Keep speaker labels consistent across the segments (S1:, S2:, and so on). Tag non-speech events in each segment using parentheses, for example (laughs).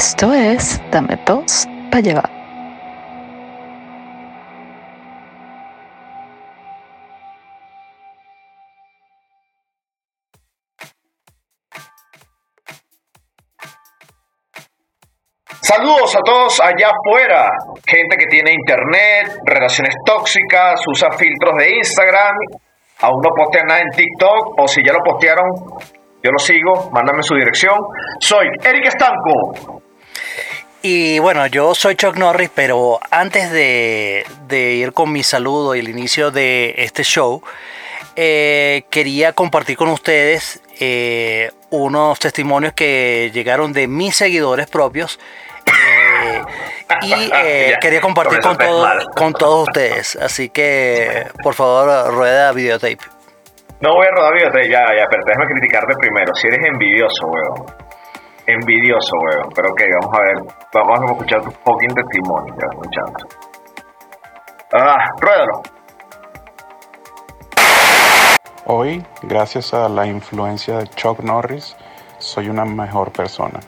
S1: Esto es Dame dos para llevar.
S2: Saludos a todos allá afuera, gente que tiene internet, relaciones tóxicas, usa filtros de Instagram, aún no postean nada en TikTok o si ya lo postearon, yo lo sigo, mándame su dirección. Soy Eric Estanco.
S3: Y bueno, yo soy Chuck Norris, pero antes de, ir con mi saludo y el inicio de este show, eh, quería compartir con ustedes eh, unos testimonios que llegaron de mis seguidores propios eh, y (laughs) eh, quería compartir con, con todos ustedes. Así que, por favor, rueda videotape.
S2: No voy a rodar videotape, ya, ya, pero déjame criticarte primero. Si eres envidioso, weón. Envidioso, weón. Pero ok, vamos a ver. Vamos a escuchar tu fucking testimonio, ya, escuchando. Ah, ruédalo.
S4: Hoy, gracias a la influencia de Chuck Norris, soy una mejor persona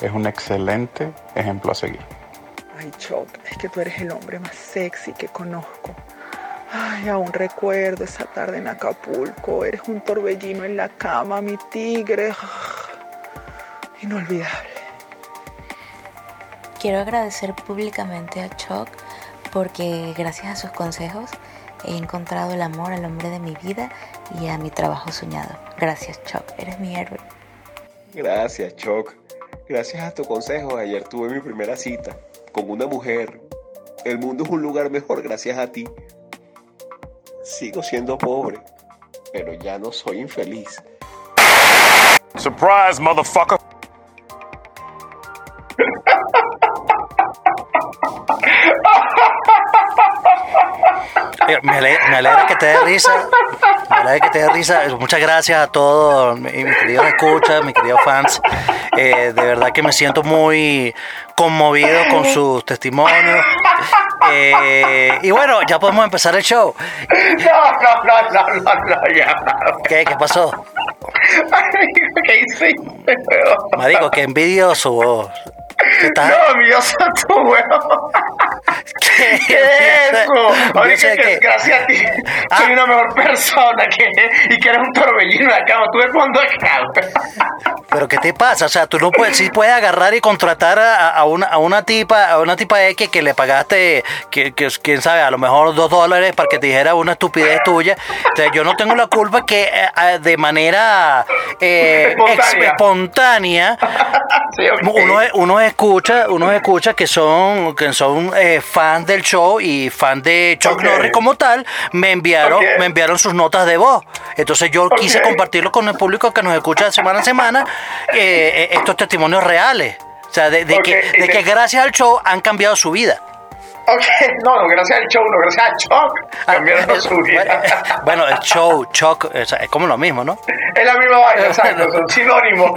S4: es un excelente ejemplo a seguir.
S5: Ay, Chuck, es que tú eres el hombre más sexy que conozco. Ay, aún recuerdo esa tarde en Acapulco. Eres un torbellino en la cama, mi tigre. Inolvidable.
S6: Quiero agradecer públicamente a Chuck porque gracias a sus consejos he encontrado el amor al hombre de mi vida y a mi trabajo soñado. Gracias, Chuck. Eres mi héroe.
S7: Gracias, Chuck. Gracias a tu consejo, ayer tuve mi primera cita con una mujer. El mundo es un lugar mejor gracias a ti. Sigo siendo pobre, pero ya no soy infeliz.
S8: Surprise, motherfucker.
S3: Me alegra, que te dé risa. Me alegra que te dé risa. Muchas gracias a todos mis queridos escuchas, mis queridos fans. Eh, de verdad que me siento muy conmovido con sus testimonios. Eh, y bueno, ya podemos empezar el show.
S2: No, no, no, no, no, no ya.
S3: ¿Qué? ¿Qué pasó?
S2: ¿Qué hiciste,
S3: Marico, qué envidioso vos. (laughs)
S2: No, envidioso tú, weón. (laughs) ¿Qué, es eso? Oye, que, gracias a ti ah. soy una mejor persona que, y que eres un torbellino de acá. ¿Tú ves cuando acá?
S3: Pero ¿qué te pasa? O sea, tú no puedes, sí puedes agarrar y contratar a, una, a una tipa, a una tipa X que le pagaste, que, que, quién sabe, a lo mejor dos dólares para que te dijera una estupidez tuya. Entonces, yo no tengo la culpa que eh, de manera eh, espontánea, (laughs) uno, uno escucha, uno escucha que son, que son eh, fans del show y fans de Chuck Norris como tal, me enviaron, me enviaron sus notas de voz. Entonces yo quise compartirlo con el público que nos escucha de semana a semana eh, eh, estos testimonios reales. O sea, de, que, de que gracias al show han cambiado su vida.
S2: Ok, (laughs) no, no, gracias al show, no, gracias a Chuck ah, cambiaron (laughs) su vida.
S3: Bueno, el show, Chuck, es, como lo mismo, ¿no?
S2: Es la misma vaina, (laughs) exacto, son sinónimos.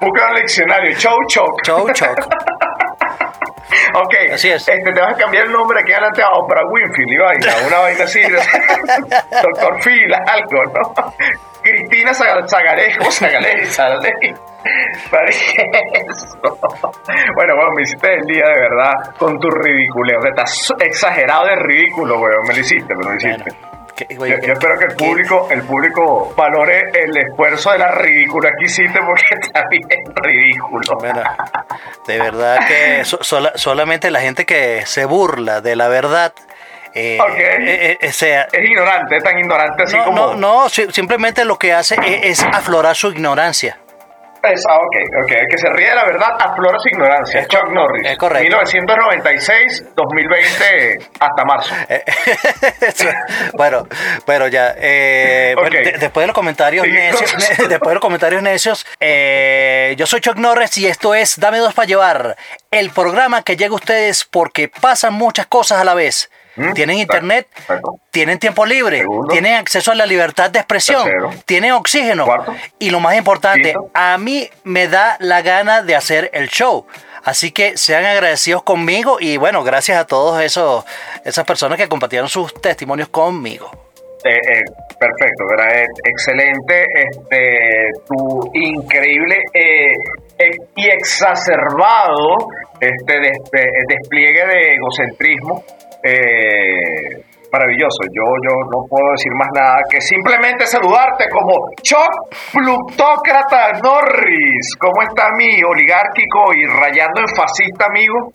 S2: Busca un diccionario, show, Chuck.
S3: Show, Chuck. (laughs)
S2: Ok, Así es. Este, te vas a cambiar el nombre aquí adelante a Oprah Winfield y vaina, una vaina así, (laughs) Doctor Phil, algo, ¿no? Cristina Zagarejo, Zagarejo, (laughs) Bueno, bueno, me hiciste el día de verdad con tu ridiculeo. Estás exagerado de ridículo, weón. Me lo hiciste, me lo hiciste. Yo, espero que el público, el público valore el esfuerzo de la ridícula que hiciste porque (laughs) está bien ridículo.
S3: de verdad que solamente la gente que se burla de la verdad
S2: eh, eh, eh, sea, es ignorante, es tan ignorante así como.
S3: No, no, simplemente lo que hace es, aflorar su ignorancia.
S2: Es, ah, ok, ok. El que se ríe de la verdad aflora su ignorancia. Es Chuck Norris.
S3: Es correcto.
S2: 1996, 2020, hasta marzo. (laughs)
S3: bueno, pero ya. (laughs) después de los comentarios necios, después de los comentarios necios, yo soy Chuck Norris y esto es Dame dos para llevar. El programa que llega a ustedes porque pasan muchas cosas a la vez Mm, tienen internet, tienen tiempo libre, tienen acceso a la libertad de expresión, tienen oxígeno. Y lo más importante, a mí me da la gana de hacer el show. Así que sean agradecidos conmigo y bueno, gracias a todos esos esas personas que compartieron sus testimonios conmigo.
S2: Eh, eh, perfecto, ¿verdad? excelente, este, tu increíble y exacerbado este des- de- despliegue de egocentrismo. Eh, maravilloso. Yo, yo no puedo decir más nada que simplemente saludarte como Chuck Plutócrata Norris. ¿Cómo está mi oligárquico y rayando en fascista amigo?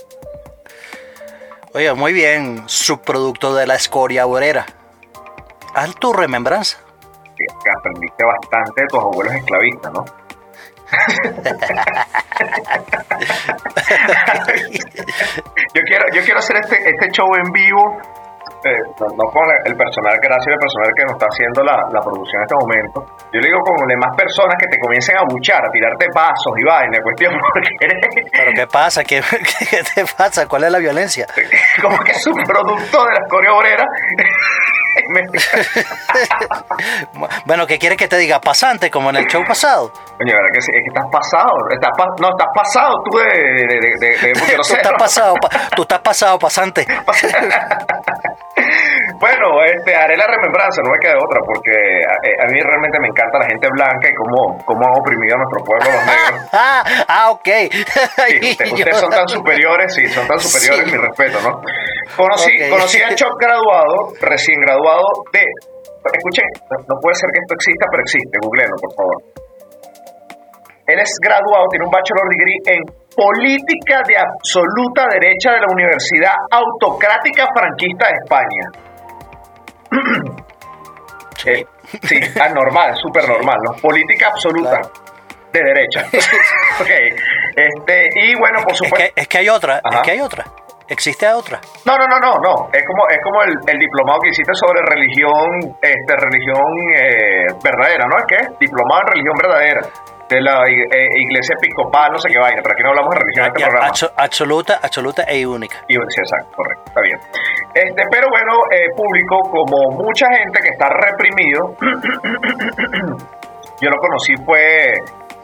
S3: Oye, muy bien, subproducto de la escoria obrera. Haz tu remembranza.
S2: Que aprendiste bastante de tus abuelos esclavistas, ¿no? Yo quiero yo quiero hacer este este show en vivo eh, no, no con el personal gracias al personal que nos está haciendo la, la producción en este momento yo le digo con demás personas que te comiencen a buchar a tirarte vasos y vaina cuestión (laughs) porque eres
S3: ¿Pero qué pasa? ¿Qué, (laughs) qué te pasa? ¿Cuál es la violencia? (laughs)
S2: como que es un producto de la escoria obrera Y me-
S3: Bueno, ¿qué quieres que te diga? Pasante, como en el show pasado.
S2: Coño, ¿verdad que sí? Es que estás pasado. Estás pa- no, estás pasado tú de, de, de, de, de
S3: Tú estás pasado, pa- tú estás pasado, pasante.
S2: Bueno, este, haré la remembranza, no me queda otra, porque a, a mí realmente me encanta la gente blanca y cómo, cómo han oprimido a nuestro pueblo los negros. (laughs)
S3: Ah, ah, ok.
S2: Sí, (laughs) usted- ustedes son tan superiores, sí, son tan superiores,
S3: Sí.
S2: mi respeto, ¿no? Conocí, conocí a Choc graduado, recién graduado de... Escuchen, no, no puede ser que esto exista, pero existe, googleenlo, por favor. Él es graduado, tiene un bachelor degree en política de absoluta derecha de la Universidad Autocrática Franquista de España. (coughs)
S3: Sí.
S2: Sí, ah, normal, súper normal, ¿no? Política absoluta
S3: Claro.
S2: de derecha. (laughs) ok, este, y bueno, por
S3: Es
S2: supuesto...
S3: que, es que hay otra,
S2: Ajá.
S3: es que hay otra. Existe otra.
S2: No, no, no, no, no. Es como, es como el, el diplomado que hiciste sobre religión, este, religión eh, verdadera, ¿no? ¿Es qué? Diplomado en religión verdadera. De la eh, iglesia episcopal, no sé qué vaina, pero aquí no hablamos de religión en este
S3: Ya,
S2: programa.
S3: abso- absoluta, absoluta e única.
S2: Y sí, exacto, correcto, está bien. Este, pero bueno, eh, público, como mucha gente que está reprimido, (clears throat) yo lo conocí fue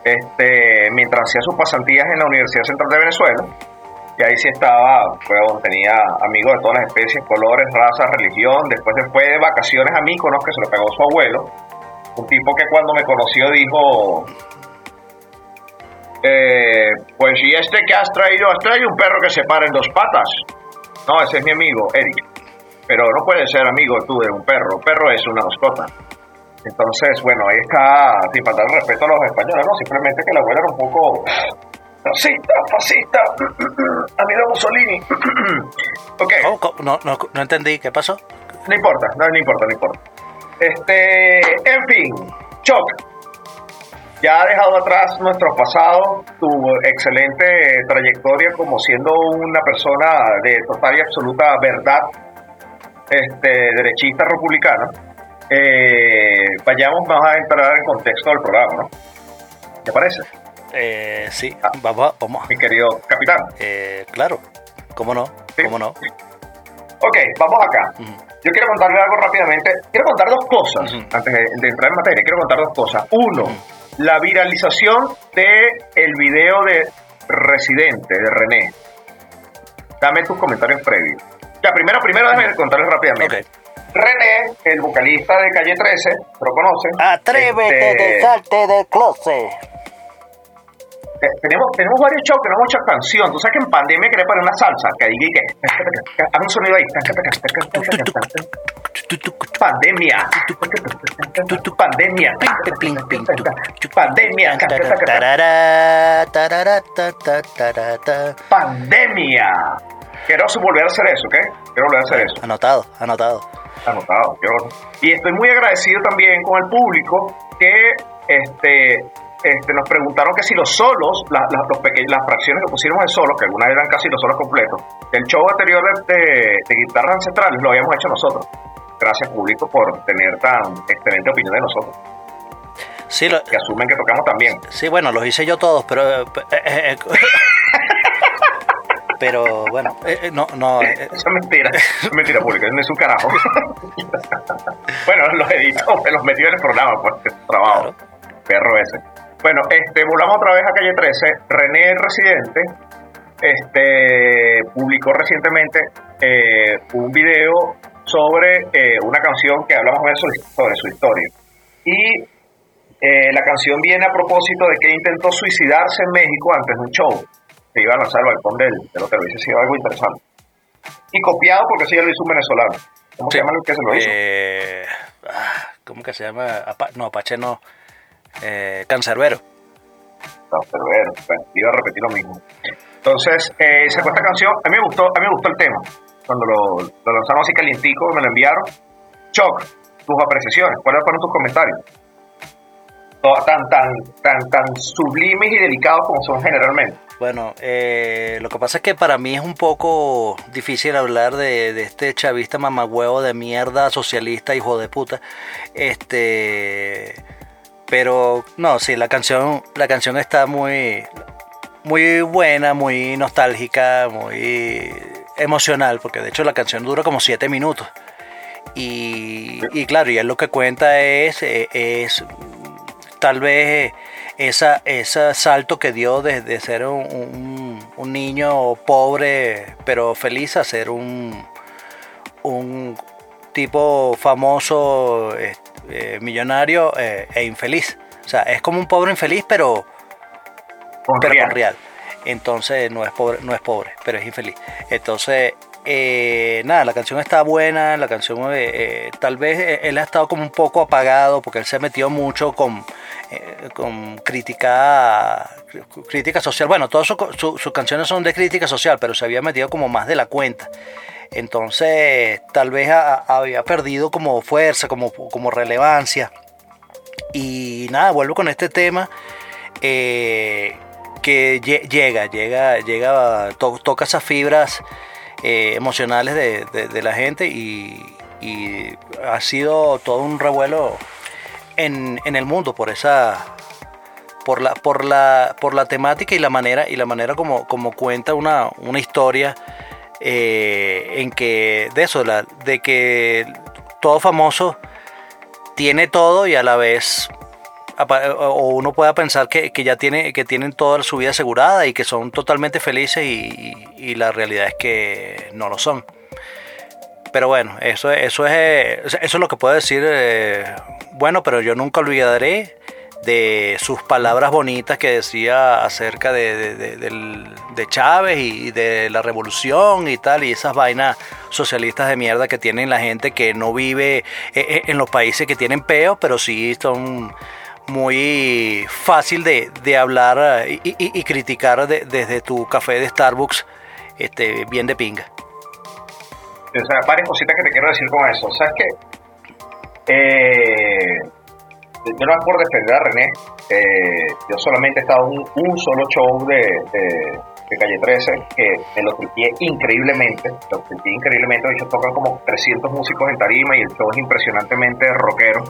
S2: este, mientras hacía sus pasantías en la Universidad Central de Venezuela. Y ahí sí estaba, donde tenía amigos de todas las especies, colores, razas, religión. Después fue de vacaciones a Míconos, que se lo pegó su abuelo. Un tipo que cuando me conoció dijo, eh, pues y este que has traído, has traído un perro que se para en dos patas. No, ese es mi amigo, Eric. Pero no puede ser amigo tú de un perro. Un perro es una mascota. Entonces, bueno, ahí está, sin faltar el respeto a los españoles, ¿no? Simplemente que la abuela era un poco racista, fascista, (clears throat) amigo Mussolini. (clears throat) ok,
S3: Oh, no, no, no entendí, ¿qué pasó?
S2: no importa, no, no importa, no importa. Este, en fin, Choc, ya ha dejado atrás nuestro pasado, tu excelente trayectoria como siendo una persona de total y absoluta verdad, este, derechista republicana. Eh, vayamos, vamos a entrar en contexto del programa, ¿no? ¿Te parece,
S3: Eh, sí,
S2: Ah.
S3: vamos, vamos.
S2: mi querido capitán?
S3: Eh, claro, ¿cómo no?
S2: Sí.
S3: ¿Cómo no?
S2: Ok, vamos acá.
S3: Ujú.
S2: Yo quiero contarle algo rápidamente. Quiero contar dos cosas
S3: Ujú.
S2: antes de, de entrar en materia. Quiero contar dos cosas. Uno, la viralización de el video de Residente de René. Dame tus comentarios previos. Ya, primero, primero déjame contarles rápidamente. René, el vocalista de Calle 13, ¿lo conocen?
S3: Atrévete
S2: Este,
S3: de salte del closet.
S2: Tenemos, tenemos varios shows hemos hecho canción. Tú sabes que en pandemia quería poner una salsa. Que diga que. (laughs) Haz un sonido ahí. Pandemia. Pandemia. Pandemia. Pandemia. Quiero volver a hacer eso, ¿ok? Quiero volver a hacer eso.
S3: Anotado, anotado.
S2: Anotado. Y estoy muy agradecido también con el público que este, este, nos preguntaron que si los solos, la- la- los las fracciones que pusimos de solos, que algunas eran casi los solos completos, del show anterior de, de- de guitarras ancestrales lo habíamos hecho nosotros. Gracias público por tener tan excelente opinión de nosotros,
S3: Sí, lo-
S2: que asumen que tocamos también.
S3: sí, bueno, los hice yo todos, pero... eh, eh, eh, (laughs) pero bueno, eh, eh, no, no... eh,
S2: Eso es mentira, eso es mentira pública, no es un carajo. (laughs) bueno, los editó, los metió en el programa, pues, es trabajo. Perro ese. Bueno, este, volvamos otra vez a calle 13. René Residente este, publicó recientemente eh, un video sobre eh, una canción que habla más o menos sobre, su historia. Y Eh, la canción viene a propósito de que intentó suicidarse en México antes de un show. Se iba a lanzar al balcón del, del hotel. Hubiese sido algo interesante. Y copiado porque eso ya lo hizo un venezolano. ¿Cómo
S3: Sí.
S2: se llama el que se lo hizo?
S3: Eh, ah, ¿Cómo que se llama? No, Apache no. Eh, Cancerbero.
S2: Pero bueno, bueno, iba a repetir lo mismo. Entonces, eh, sacó esta canción, a mí me gustó, a mí me gustó el tema. Cuando lo, lo lanzaron así calientico, me lo enviaron. Choc, tus apreciaciones, ¿cuáles fueron tus comentarios? Tan, tan, tan, tan sublimes y delicados como son generalmente.
S3: Bueno, eh, lo que pasa es que para mí es un poco difícil hablar de, de este chavista mamagüevo de mierda, socialista, hijo de puta. Este, pero no, sí, la canción, la canción está muy, muy buena, muy nostálgica, muy emocional, porque de hecho la canción dura como siete minutos. Y, y claro, y él lo que cuenta es, eh, es tal vez esa, ese salto que dio desde ser un, un- niño pobre pero feliz a ser un, un tipo famoso, eh, eh, millonario eh, e infeliz. O sea, es como un pobre infeliz pero,
S2: Con
S3: pero
S2: real.
S3: con real. Entonces no es pobre, no es pobre, pero es infeliz. Entonces, eh, nada, la canción está buena, la canción eh, tal vez él ha estado como un poco apagado porque él se metió mucho con, eh, con crítica, crítica social. Bueno, todas sus su- sus canciones son de crítica social, pero se había metido como más de la cuenta. Entonces, tal vez había perdido como fuerza, como, como relevancia. Y nada, vuelvo con este tema eh, que lle- llega, llega, llega, to- toca esas fibras eh, emocionales de, la gente y, ha sido todo un revuelo en el mundo por esa por la por la por la temática y la manera y la manera como, como cuenta una, una historia eh, en que de eso de que todo famoso tiene todo y a la vez o uno pueda pensar que, que ya tiene que tienen toda su vida asegurada y que son totalmente felices y, la realidad es que no lo son. Pero bueno eso eso es eso es lo que puedo decir eh, bueno pero yo nunca olvidaré de sus palabras bonitas que decía acerca de, de, Chávez y de la revolución y tal, y esas vainas socialistas de mierda que tienen la gente que no vive eh, eh, en los países que tienen peo, pero sí son muy fácil de, hablar eh, y, criticar de- desde tu café de Starbucks este, bien de pinga.
S2: O sea, cositas que te quiero decir con eso. ¿Sabes qué? Eh, yo no es por defender a René. eh, yo solamente he estado en un, un solo show de, de, de Calle 13 que me lo tripié increíblemente. Lo tripié increíblemente. De hecho, tocan como 300 músicos en tarima y el show es impresionantemente rockero.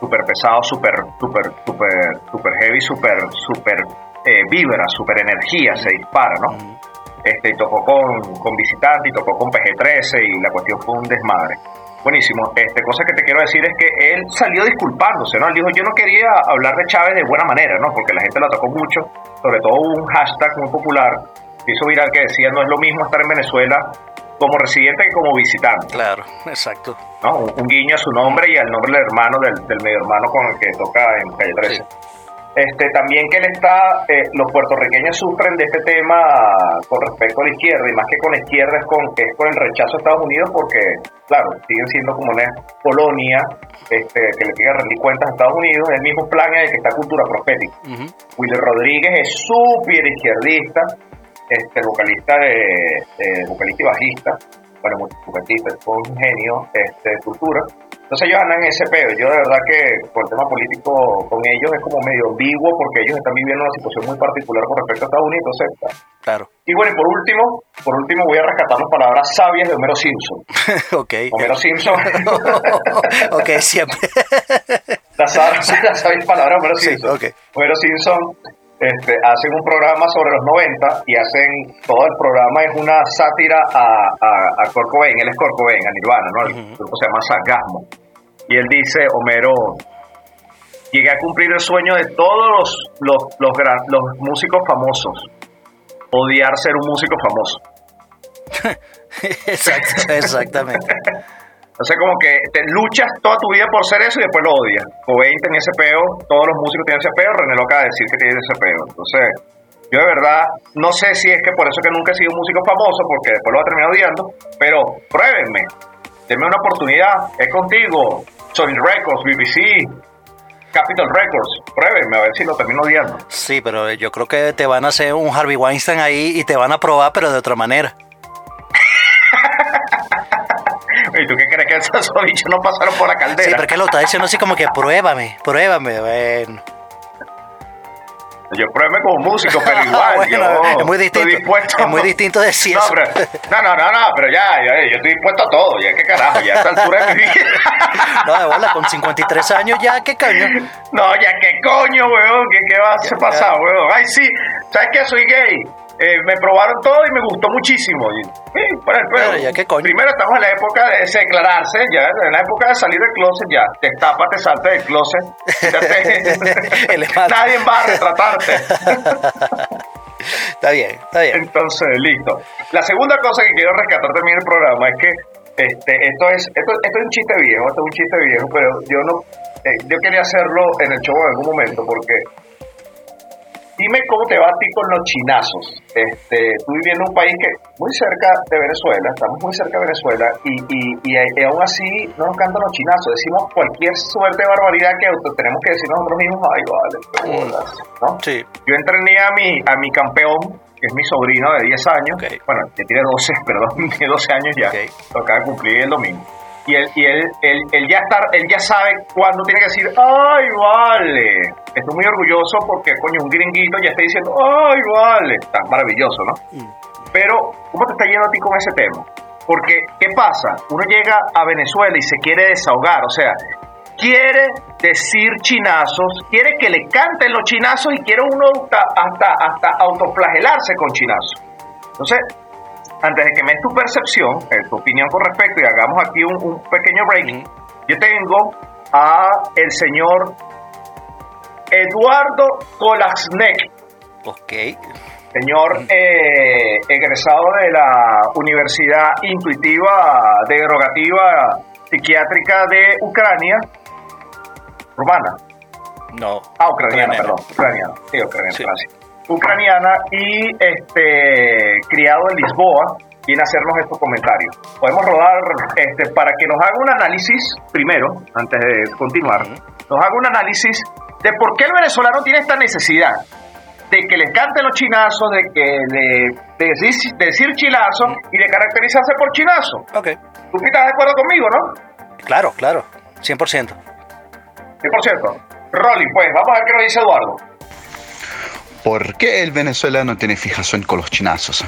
S2: Súper pesado, súper, súper, súper, súper heavy, súper, súper eh, vibra, súper energía, se dispara, ¿no? este, y tocó con, con visitante y tocó con PG-13 y la cuestión fue un desmadre. Buenísimo. Este, cosa que te quiero decir es que él salió disculpándose, ¿no? Él dijo, yo no quería hablar de Chávez de buena manera, ¿no? Porque la gente lo atacó mucho, sobre todo hubo un hashtag muy popular que hizo viral que decía, no es lo mismo estar en Venezuela como residente que como visitante,
S3: Claro, exacto.
S2: ¿no? Un, un guiño a su nombre y al nombre del hermano, del, del medio hermano con el que toca en Calle 13.
S3: Sí.
S2: Este, también que él está, eh, los puertorriqueños sufren de este tema con respecto a la izquierda, y más que con la izquierda es con, es con el rechazo a Estados Unidos, porque, claro, siguen siendo como una colonia este, que le tiene que rendir cuentas a Estados Unidos, es el mismo plan en el que está Cultura Profética.
S3: Ujú.
S2: Willy Rodríguez es súper izquierdista, este, vocalista, de, vocalista y bajista, bueno, multiinstrumentista, es un genio este, de cultura. Entonces ellos andan en ese pedo. Yo de verdad que por el tema político con ellos es como medio ambiguo porque ellos están viviendo una situación muy particular con respecto a Estados Unidos. Entonces,
S3: Claro.
S2: y bueno, y por último, por último voy a rescatar las palabras sabias de Homero Simpson. (laughs)
S3: ok.
S2: Homero Simpson, (laughs)
S3: ok, siempre. (laughs)
S2: las, sab- las sabias palabras de Homero
S3: Sí,
S2: Simpson.
S3: ok.
S2: Homero Simpson este, hacen un programa sobre los 90 y hacen, todo el programa es una sátira a, a, a Cobain, él es Cobain, a Nirvana, ¿no? El grupo se llama Sargasmo. Y él dice, Homero, llegué a cumplir el sueño de todos los, los, los, gran- los músicos famosos, odiar ser un músico famoso. (laughs)
S3: Exacto, exactamente. (laughs)
S2: Entonces como que te luchas toda tu vida por ser eso y después lo odias. Cobain tenía ese peo, todos los músicos tienen ese peo, René lo acaba de decir que tiene ese peo. Entonces, yo de verdad no sé si es que por eso que nunca he sido un músico famoso, porque después lo voy a terminar odiando, pero pruébenme, denme una oportunidad, es contigo, Sony Records, BBC, Capitol Records, pruébenme a ver si lo termino odiando.
S3: Sí, pero yo creo que te van a hacer un Harvey Weinstein ahí y te van a probar, pero de otra manera.
S2: ¿Y tú qué crees que esos bichos no pasaron por la caldera?
S3: Sí, pero que lo está diciendo así como que pruébame, pruébame, bueno.
S2: Yo pruébame como músico, pero igual, (laughs)
S3: Bueno,
S2: yo
S3: es muy distinto.
S2: estoy dispuesto.
S3: Es muy distinto decir
S2: no,
S3: eso.
S2: pero- no, no, no, no, pero ya, ya, yo estoy dispuesto a todo, ya qué carajo, ya a esta altura de mi vida. (laughs)
S3: No, de bola, con 53 años ya, qué caño.
S2: No, ya qué coño, weón, ¿qué, qué va a pasar, weón? Ay, sí, ¿sabes qué? Soy gay. Eh, me probaron todo y me gustó muchísimo. Y, sí, para el
S3: Pero
S2: pelo.
S3: ya qué coño.
S2: Primero estamos en la época de declararse, ya en la época de salir del closet, ya te tapas, te saltas del closet. te-. (laughs) Nadie va a retratarte.
S3: Está bien, está bien.
S2: Entonces, listo. La segunda cosa que quiero rescatar también del programa es que este, esto, es, esto, esto es un chiste viejo, esto es un chiste viejo, pero yo no, eh, yo quería hacerlo en el show en algún momento porque dime cómo te va a ti con los chinazos. Este, tú viviendo en un país que muy cerca de Venezuela, estamos muy cerca de Venezuela y, y, y, y aún así no nos cantan los chinazos, decimos cualquier suerte de barbaridad que tenemos que decir nosotros mismos, ay, vale, qué bolas", ¿no?
S3: Sí.
S2: Yo entrené a mi, a mi campeón, que es mi sobrino de 10 años. Bueno, que tiene 12, (laughs) perdón, tiene 12 años ya.
S3: Ok.
S2: Lo acaba de cumplir el domingo. Y él, y él, él, él ya está, él ya sabe cuándo tiene que decir, ¡ay, vale! Estoy muy orgulloso porque, coño, un gringuito ya está diciendo, ¡ay, vale! Está maravilloso, ¿no? Pero, ¿cómo te está yendo a ti con ese tema? Porque, ¿qué pasa? Uno llega a Venezuela y se quiere desahogar, o sea, quiere decir chinazos, quiere que le canten los chinazos y quiere uno hasta, hasta, hasta autoflagelarse con chinazos. Entonces, antes de que me des tu percepción, eh, tu opinión con respecto y hagamos aquí un, un pequeño break, yo tengo a el señor Eduardo Kolasnek,
S3: Ok.
S2: señor eh, egresado de la Universidad Intuitiva Derogativa Psiquiátrica de Ucrania, rumana.
S3: No.
S2: Ah, ucraniana,
S3: Ucraniana.
S2: perdón. Ucraniana. Sí, ucraniana,
S3: Sí.
S2: gracias. Ucraniana y este criado en Lisboa viene a hacernos estos comentarios. Podemos rodar este, para que nos haga un análisis, primero, antes de continuar, nos haga un análisis de por qué el venezolano tiene esta necesidad de que le canten los chinazos, de que de decir, de decir chilazo y de caracterizarse por chinazo.
S3: Ok.
S2: ¿Tú estás de acuerdo conmigo, no?
S3: Claro, claro. 100%.
S2: Y por cierto, Rolly, pues vamos a ver qué nos dice Eduardo.
S8: ¿Por qué el venezolano tiene fijación con los chinazos?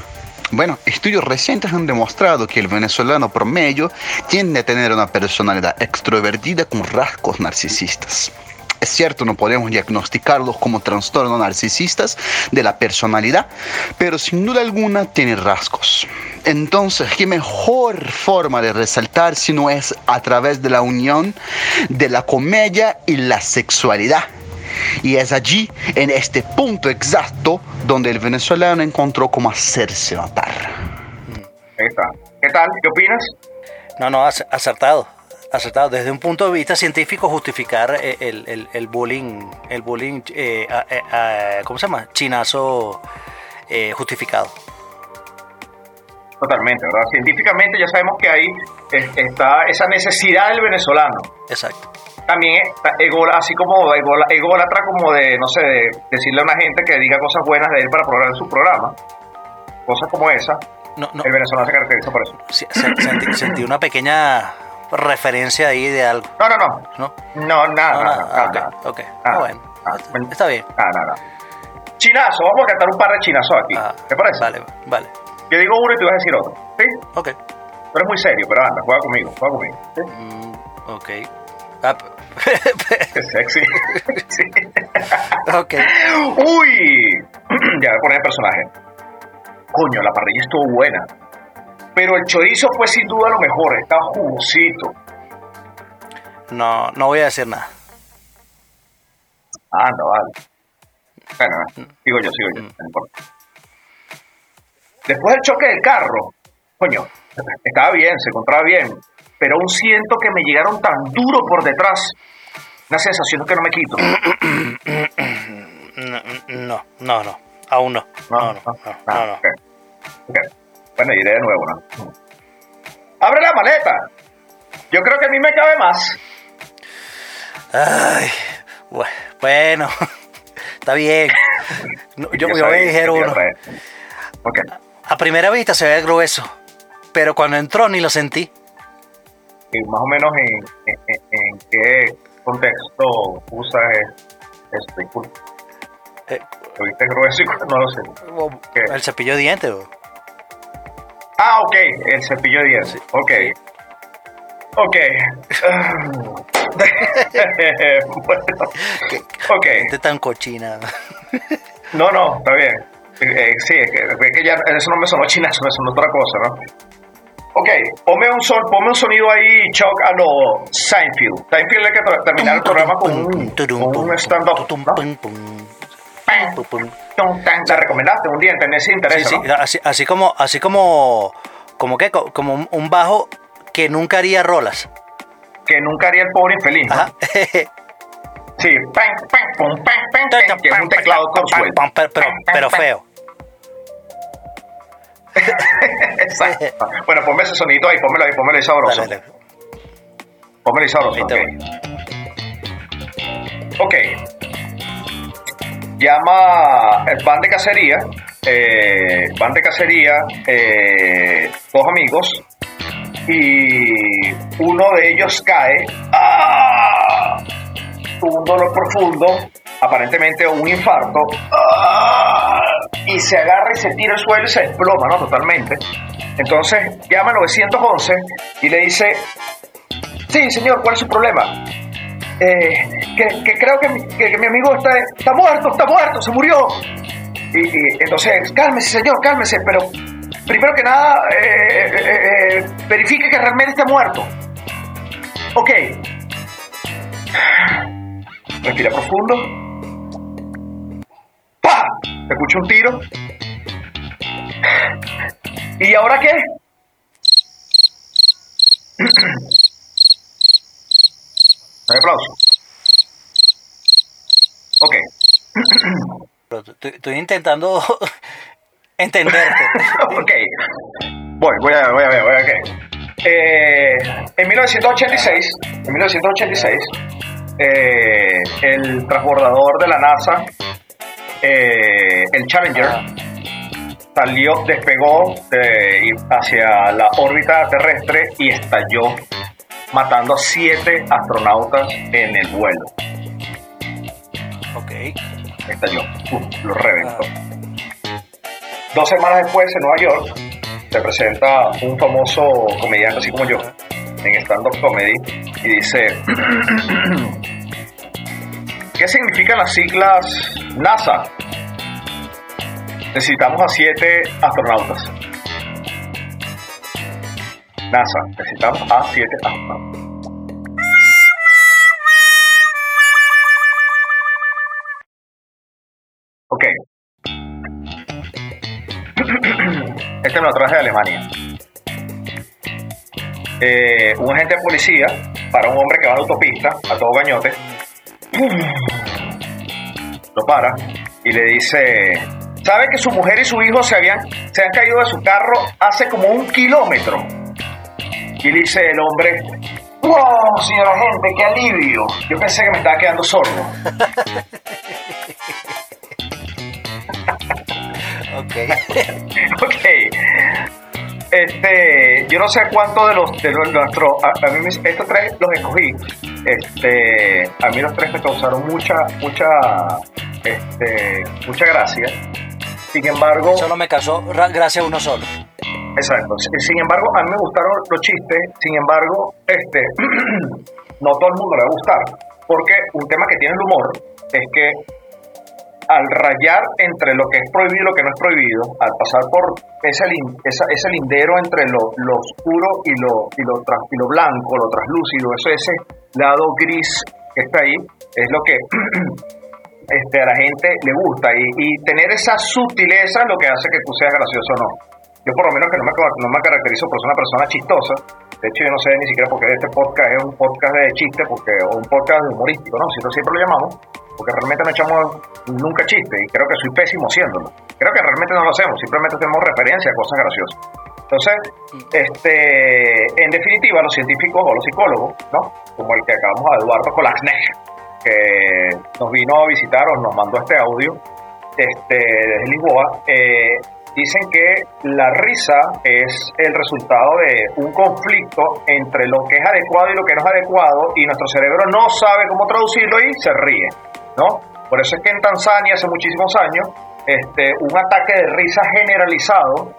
S8: Bueno, estudios recientes han demostrado que el venezolano promedio tiende a tener una personalidad extrovertida con rasgos narcisistas. Es cierto, no podemos diagnosticarlos como trastornos narcisistas de la personalidad, pero sin duda alguna tiene rasgos. Entonces, ¿qué mejor forma de resaltar si no es a través de la unión de la comedia y la sexualidad? Y es allí, en este punto exacto, donde el venezolano encontró cómo hacerse
S2: está. ¿Qué tal? ¿Qué opinas?
S3: No, no, ac- acertado. Acertado. Desde un punto de vista científico, justificar eh, el, el- el bullying, el bullying, eh, a- eh, a- ¿cómo se llama? Chinazo eh, justificado.
S2: Totalmente, ¿verdad? Científicamente ya sabemos que ahí es- está esa necesidad del venezolano.
S3: Exacto.
S2: También está egola, así como egola, ególatra, como de, no sé, de decirle a una gente que diga cosas buenas de él para programar su programa. Cosas como esa.
S3: No, no.
S2: El venezolano se caracteriza por eso.
S3: Sí, sentí, sentí una pequeña referencia ahí de algo,
S2: No, no, no.
S3: ¿no?
S2: No, nada,
S3: No,
S2: nada,
S3: nada.
S2: nada,
S3: ok,
S2: nada. Ah,
S3: Ah, bueno.
S2: ah,
S3: Está bien.
S2: Nada, nada. Chinazo, vamos a cantar un par de chinazos aquí.
S3: Ah,
S2: ¿Te parece?
S3: Vale, vale.
S2: Yo digo uno y tú vas a decir otro. ¿Sí?
S3: Ok.
S2: Tú eres muy serio, pero anda, juega conmigo, juega conmigo. ¿Sí?
S3: Mm, ok. Ah,
S2: sexy. sí.
S3: ok.
S2: Uy, (clears throat) ya voy a poner el personaje. Coño, la parrilla estuvo buena. Pero el chorizo fue sin duda lo mejor, estaba jugosito.
S3: No, no voy a decir nada.
S2: Anda, vale. Bueno, bueno, sigo yo, sigo yo, no importa. Después del choque del carro, coño, estaba bien, se encontraba bien. Pero aún siento que me llegaron tan duro por detrás. Una sensación que no me quito.
S3: No, no, no. Aún no. No, no, no, no, no.
S2: Ok. Ok. Bueno, iré de nuevo, ¿no? ¡Abre la maleta! Yo creo que a mí me cabe más.
S3: Ay, bu- bueno, (laughs) está bien. Yo, yo voy a uno.
S2: A
S3: primera vista se ve grueso, pero cuando entró ni lo sentí.
S2: Y más o menos en, en- qué contexto usas es- esto. Disculpa.
S3: Eh,
S2: ¿Lo viste grueso no lo sé? ¿Qué?
S3: El cepillo de dientes. bro.
S2: Ah, ok, el cepillo de dientes. Ok. Ok. (laughs) bueno, ok.
S3: Gente tan cochina.
S2: No, no, está bien. Eh, eh, sí, es que, es que ya eso no me sonó chinazo, me sonó otra cosa, ¿no? Ok, ponme un, son, ponme un sonido ahí, Chuck, a lo Seinfeld. Seinfeld es que terminar el programa con un, con un stand-up. La recomendaste un día, tenés interés,
S3: Sí, sí,
S2: ¿no?
S3: así, así como, así como, como que, como un- bajo que nunca haría rolas.
S2: Que nunca haría el pobre infeliz, ¿no?
S3: Ajá. (laughs)
S2: Sí, pam, pam, pum, pam, pam, pam, que es un teclado
S3: pero, pero feo.
S2: Exacto. (laughs) Bueno, ponme ese sonito ahí, pónmelo ahí, pónmelo ahí sabroso.
S3: Dale, dale.
S2: Pónmelo ahí sabroso, ok. Ok. Llama el pan de cacería. Eh, van de cacería, eh, dos amigos. Y uno de ellos cae. ¡Ah! Un dolor profundo, aparentemente un infarto. Y se agarra y se tira al suelo y se desploma, ¿no? Totalmente. Entonces llama al 911 y le dice, sí, señor, ¿cuál es su problema? Eh, que, que creo que mi, que- mi amigo está, está muerto, está muerto, se murió. Y, entonces, cálmese, señor, cálmese, pero primero que nada, eh, eh, verifique que realmente está muerto. Ok. Respira profundo. Se escucha un tiro. ¿Y ahora qué? Un aplauso. Ok.
S3: Estoy, intentando (laughs) entenderte. (laughs)
S2: ok. Voy, voy a, voy a ver, voy a ver. Eh, en 1986, en 1986, eh, el transbordador de la NASA, eh, el Challenger, salió, despegó de- hacia la órbita terrestre y estalló, matando a siete astronautas en el vuelo.
S3: ok.
S2: estalló, ¡pum! lo reventó. Dos semanas después, en Nueva York, se presenta un famoso comediante, así como yo, en stand-up comedy, y dice: (clears throat) ¿Qué significan las siglas NASA? Necesitamos a siete astronautas. NASA, necesitamos a siete astronautas. Ok. (clears throat) Este me lo traje de Alemania. Eh, un agente de policía para un hombre que va a autopista a todo gañote. Lo para y le dice: ¿Sabe que su mujer y su hijo se habían se han caído de su carro hace como un kilómetro? Y le dice el hombre: ¡Wow, señor agente, qué alivio! Yo pensé que me estaba quedando sordo. (laughs)
S3: Ok. (laughs)
S2: Ok. Este, yo no sé cuántos de los de nuestros, a, a mí me- estos tres los escogí. Este, a mí los tres me causaron mucha, mucha, este, mucha gracia. Sin embargo,
S3: Solo me casó ra- gracias a uno solo.
S2: exacto. Sin sin embargo, a mí me gustaron los chistes. Sin embargo, este, (clears throat) no todo el mundo le va a gustar, porque un tema que tiene el humor es que al rayar entre lo que es prohibido y lo que no es prohibido, al pasar por ese, ese lindero entre lo, lo oscuro y lo, y, lo tras- y lo blanco, lo translúcido, eso, ese lado gris que está ahí, es lo que (clears throat) este, a la gente le gusta. Y, y tener esa sutileza es lo que hace que tú seas gracioso o no. Yo por lo menos que no me, no me caracterizo por ser una persona chistosa, De hecho, yo no sé ni siquiera por qué este podcast es un podcast de chiste porque, o un podcast humorístico, ¿no? Si siempre lo llamamos, porque realmente no echamos nunca chiste y creo que soy pésimo haciéndolo. Creo que realmente no lo hacemos, simplemente tenemos referencia a cosas graciosas. Entonces, este, en definitiva, los científicos o los psicólogos, ¿no? Como el que acabamos a Eduardo Kolasnek, que nos vino a visitar o nos mandó este audio este, desde Lisboa, eh, dicen que la risa es el resultado de un conflicto entre lo que es adecuado y lo que no es adecuado y nuestro cerebro no sabe cómo traducirlo y se ríe, ¿no? Por eso es que en Tanzania hace muchísimos años este, un ataque de risa generalizado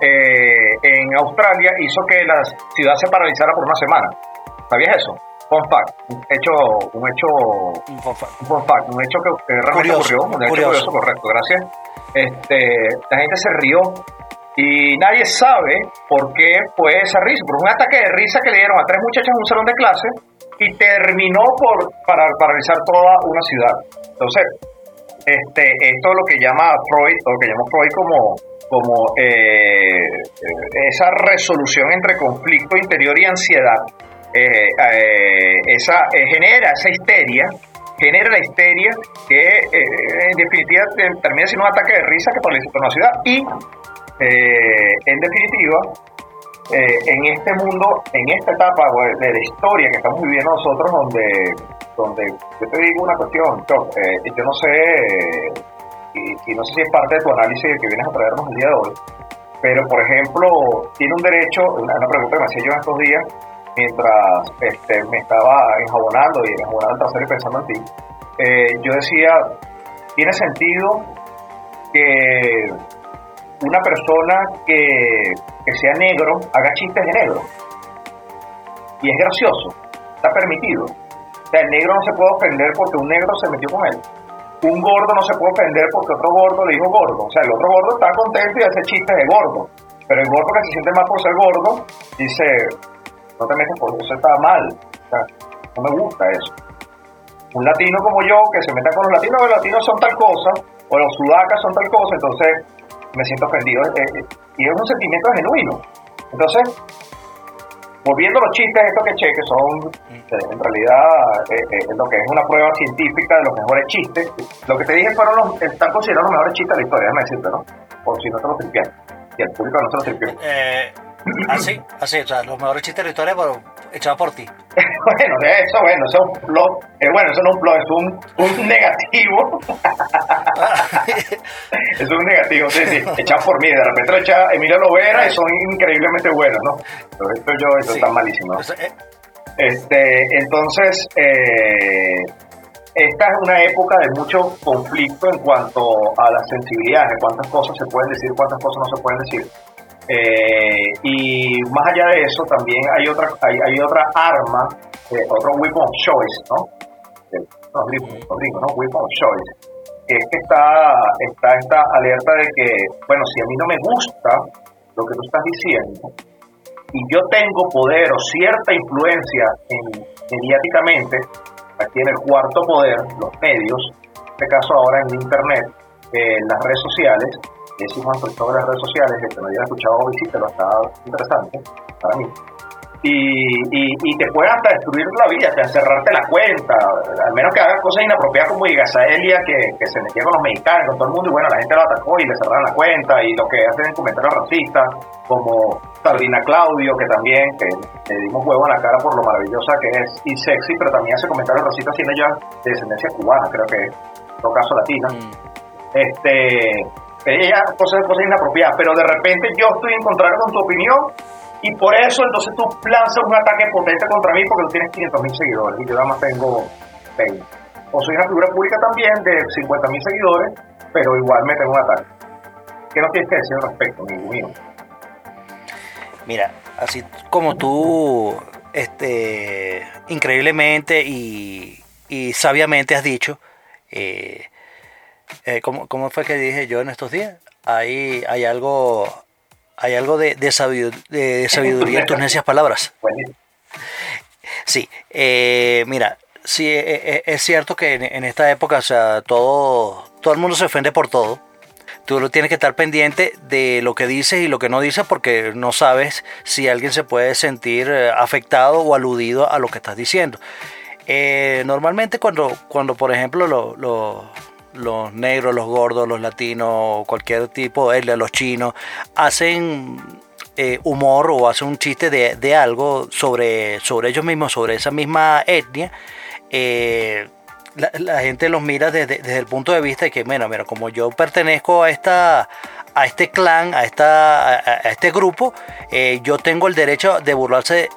S2: eh, en Australia hizo que la ciudad se paralizara por una semana. ¿Sabías eso? Fun fact, un hecho, un hecho,
S3: Un fun fact.
S2: un fun fact, un hecho que, realmente
S3: Curioso,
S2: ocurrió, un hecho
S3: curioso.
S2: curioso, correcto, gracias. Este, la gente se rió y nadie sabe por qué fue esa risa, por un ataque de risa que le dieron a tres muchachas en un salón de clase y terminó por para, paralizar toda una ciudad. Entonces, este, esto es lo que llama Freud, lo que llama Freud como, como eh, eh, esa resolución entre conflicto interior y ansiedad. Eh, esa, genera esa histeria, genera la histeria que eh, en definitiva te- termina siendo un ataque de risa que paraliza toda una ciudad. Y eh, en definitiva, eh, en este mundo, en esta etapa de la historia que estamos viviendo nosotros, donde, donde yo te digo una cuestión, Choc, eh, yo no sé, y, y no sé si es parte de tu análisis que vienes a traernos el día de hoy, pero por ejemplo, tiene un derecho, una, una pregunta que me hacía yo en estos días, mientras este, me estaba enjabonando y enjabonando el trasero y pensando en ti, eh, yo decía, tiene sentido que una persona que, que sea negro haga chistes de negro. Y es gracioso, está permitido. O sea, el negro no se puede ofender porque un negro se metió con él. Un gordo no se puede ofender porque otro gordo le dijo gordo. O sea, el otro gordo está contento y hace chistes de gordo. Pero el gordo que se siente mal por ser gordo dice, no te metas por eso, está mal. O sea, no me gusta eso. Un latino como yo que se meta con los latinos, los latinos son tal cosa, o los sudacas son tal cosa, entonces me siento ofendido. Eh, eh, y es un sentimiento genuino. Entonces, volviendo a los chistes estos que che, que son en realidad eh, lo que es una prueba científica de los mejores chistes. Lo que te dije fueron los, están considerados los mejores chistes de la historia, déjame decirte, ¿no? Por si no te lo tripian. Y el público no se lo tripió.
S3: Eh, así, así, o sea, los mejores chistes pero echados por ti. (laughs)
S2: bueno, eso, bueno, eso es un plot. eh, bueno, eso no es un plot, es un, un (laughs) negativo. (laughs) es un negativo, sí, sí, echado por mí. De repente lo echa Emilio Lovera y son increíblemente buenos, ¿no? Pero esto yo, esto
S3: Sí.
S2: está malísimo.
S3: eh,
S2: Este, entonces, eh, esta es una época de mucho conflicto en cuanto a las sensibilidades, de cuántas cosas se pueden decir, cuántas cosas no se pueden decir. Eh, y más allá de eso, también hay otra, hay, otra arma, eh, otro weapon of choice, ¿no? Eh, digo, ¿no? Weapon of choice. Que es que está, está esta alerta de que, bueno, si a mí no me gusta lo que tú estás diciendo, y yo tengo poder o cierta influencia en, mediáticamente, aquí en el cuarto poder, los medios, en este caso ahora en Internet, eh, en las redes sociales, y decimos sobre las redes sociales, que no haya escuchado visítelo, está interesante para mí. Y, y, y te puede hasta destruir la vida, te cerrarte la cuenta, al menos que hagas cosas inapropiadas como Elia que, que se metía con los mexicanos, con todo el mundo, y bueno, la gente lo atacó y le cerraron la cuenta, y lo que hacen comentarios racistas, como Sabrina Claudio, que también, que le dimos huevo en la cara por lo maravillosa que es y sexy, pero también hace comentarios racistas, tiene ella de descendencia cubana, creo que es, en todo caso latina este ella cosas, cosas inapropiadas, pero de repente yo estoy en contrario con tu opinión y por eso entonces tú lanzas un ataque potente contra mí porque tú tienes 500 mil seguidores y yo nada más tengo 20. O soy una figura pública también de 50 mil seguidores, pero igual me tengo un ataque. ¿Qué no tienes que decir al respecto, amigo mío?
S3: Mira, así como tú, este, increíblemente y, y sabiamente has dicho, eh, eh, ¿cómo, cómo fue que dije yo en estos días? Hay, algo, hay algo de, de de sabiduría en tus necias palabras. Sí, eh, mira, sí, eh, eh, es cierto que en, esta época, o sea, todo, todo el mundo se ofende por todo, tú lo tienes que estar pendiente de lo que dices y lo que no dices porque no sabes si alguien se puede sentir eh, afectado o aludido a lo que estás diciendo. Normalmente cuando, cuando por ejemplo los negros, los gordos, los latinos, cualquier tipo, de los chinos, hacen eh, humor o hacen un chiste de, algo sobre, sobre ellos mismos, sobre esa misma etnia, la, gente los mira desde, el punto de vista de que, bueno, mira, como yo pertenezco a esta a este clan, a, esta, a, este grupo, eh, yo tengo el derecho de burlarse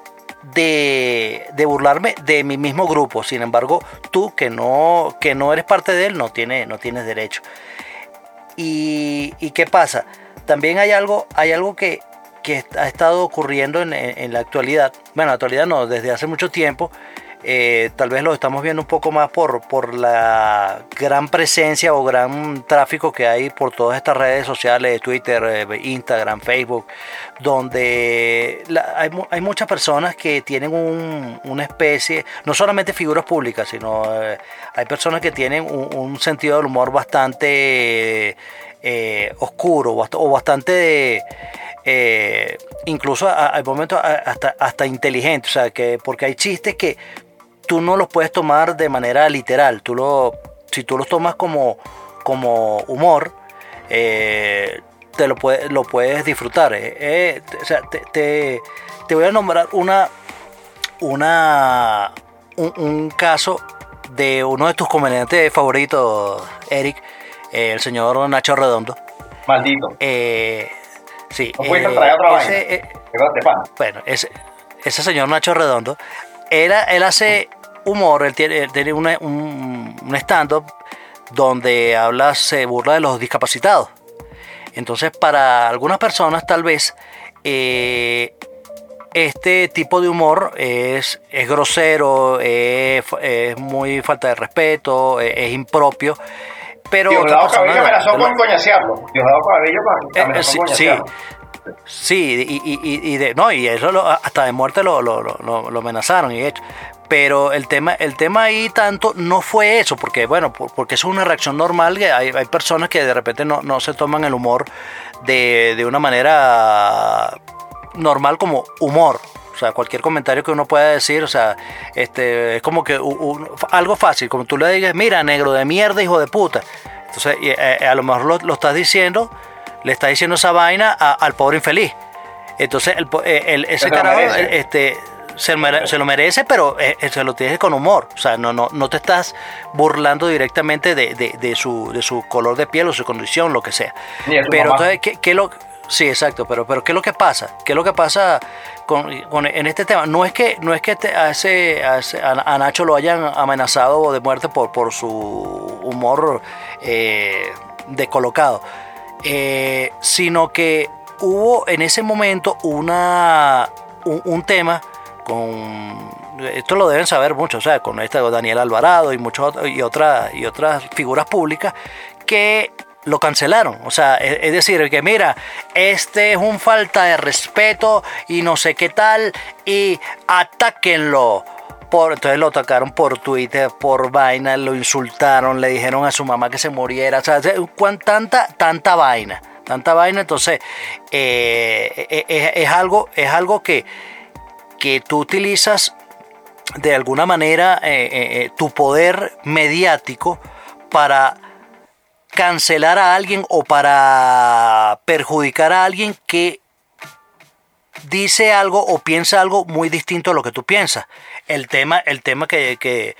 S3: de, de, burlarme de mi mismo grupo. Sin embargo, tú que no, que no eres parte de él, no, tiene, no tienes derecho. Y, qué pasa? También hay algo, hay algo que, que ha estado ocurriendo en, en, la actualidad. Bueno, en la actualidad no, desde hace mucho tiempo. Eh, tal vez lo estamos viendo un poco más por, por la gran presencia o gran tráfico que hay por todas estas redes sociales, Twitter, eh, Instagram, Facebook, donde hay, muchas personas que tienen una especie, no solamente figuras públicas, sino eh, hay personas que tienen un, sentido del humor bastante oscuro o bastante... incluso al momento hasta, hasta inteligente, o sea, que porque hay chistes que tú no los puedes tomar de manera literal. Tú lo, si tú los tomas como, como humor, eh, te lo, puedes, lo puedes disfrutar. Eh, eh, o sea, te, voy a nombrar una, una, un, caso de uno de tus comediantes favoritos, Eric, el señor Nacho Redondo.
S2: Maldito.
S3: sí.
S2: No traer otra ese,
S3: bueno, ese, ese señor Nacho Redondo, era, él hace humor, él tiene, tiene un, stand-up donde habla, se burla de los discapacitados. Entonces, para algunas personas, tal vez, eh, este tipo de humor es, es grosero, es, muy falta de respeto, es, impropio. Pero
S2: Diosdado Cabello amenazó con coñasearlo. Diosdado Cabello amenazó con
S3: sí, sí, y, y, y, de, no, y eso hasta de muerte lo, lo, lo, lo amenazaron y hecho. Pero el tema, el tema ahí tanto no fue eso, porque bueno, porque es una reacción normal, que hay, hay personas que de repente no, no se toman el humor de, de, una manera normal como humor. O sea, cualquier comentario que uno pueda decir, o sea, este, es como que algo fácil, como tú le digas, mira, negro de mierda, hijo de puta. Entonces, eh, a lo mejor lo, estás diciendo, le estás diciendo esa vaina al pobre infeliz. Entonces, el, eh, el, ese carajo, este, se, lo merece, pero eh, eh, se lo tienes con humor. O sea, no, no, no te estás burlando directamente de, de, su, de su color de piel o su condición, lo que sea. Pero entonces, ¿qué, lo, sí, exacto, pero, pero ¿qué es lo que pasa? ¿Qué es lo que pasa con, en este tema? No es que, no es que a, ese, a, Nacho lo hayan amenazado de muerte por, por su humor eh, descolocado, sino que hubo en ese momento una, un tema esto lo deben saber mucho, o sea, con este Daniel Alvarado y muchos y otras y otras figuras públicas que lo cancelaron, o sea, es, decir, que mira, este es un falta de respeto y no sé qué tal y atáquenlo. Entonces lo atacaron por Twitter, por vaina, lo insultaron, le dijeron a su mamá que se muriera, o sea, tanta, tanta vaina, tanta vaina, entonces eh, es, algo, es algo que, que tú utilizas de alguna manera eh, eh, eh, tu poder mediático para cancelar a alguien o para perjudicar a alguien que dice algo o piensa algo muy distinto a lo que tú piensas. El tema, el tema que, que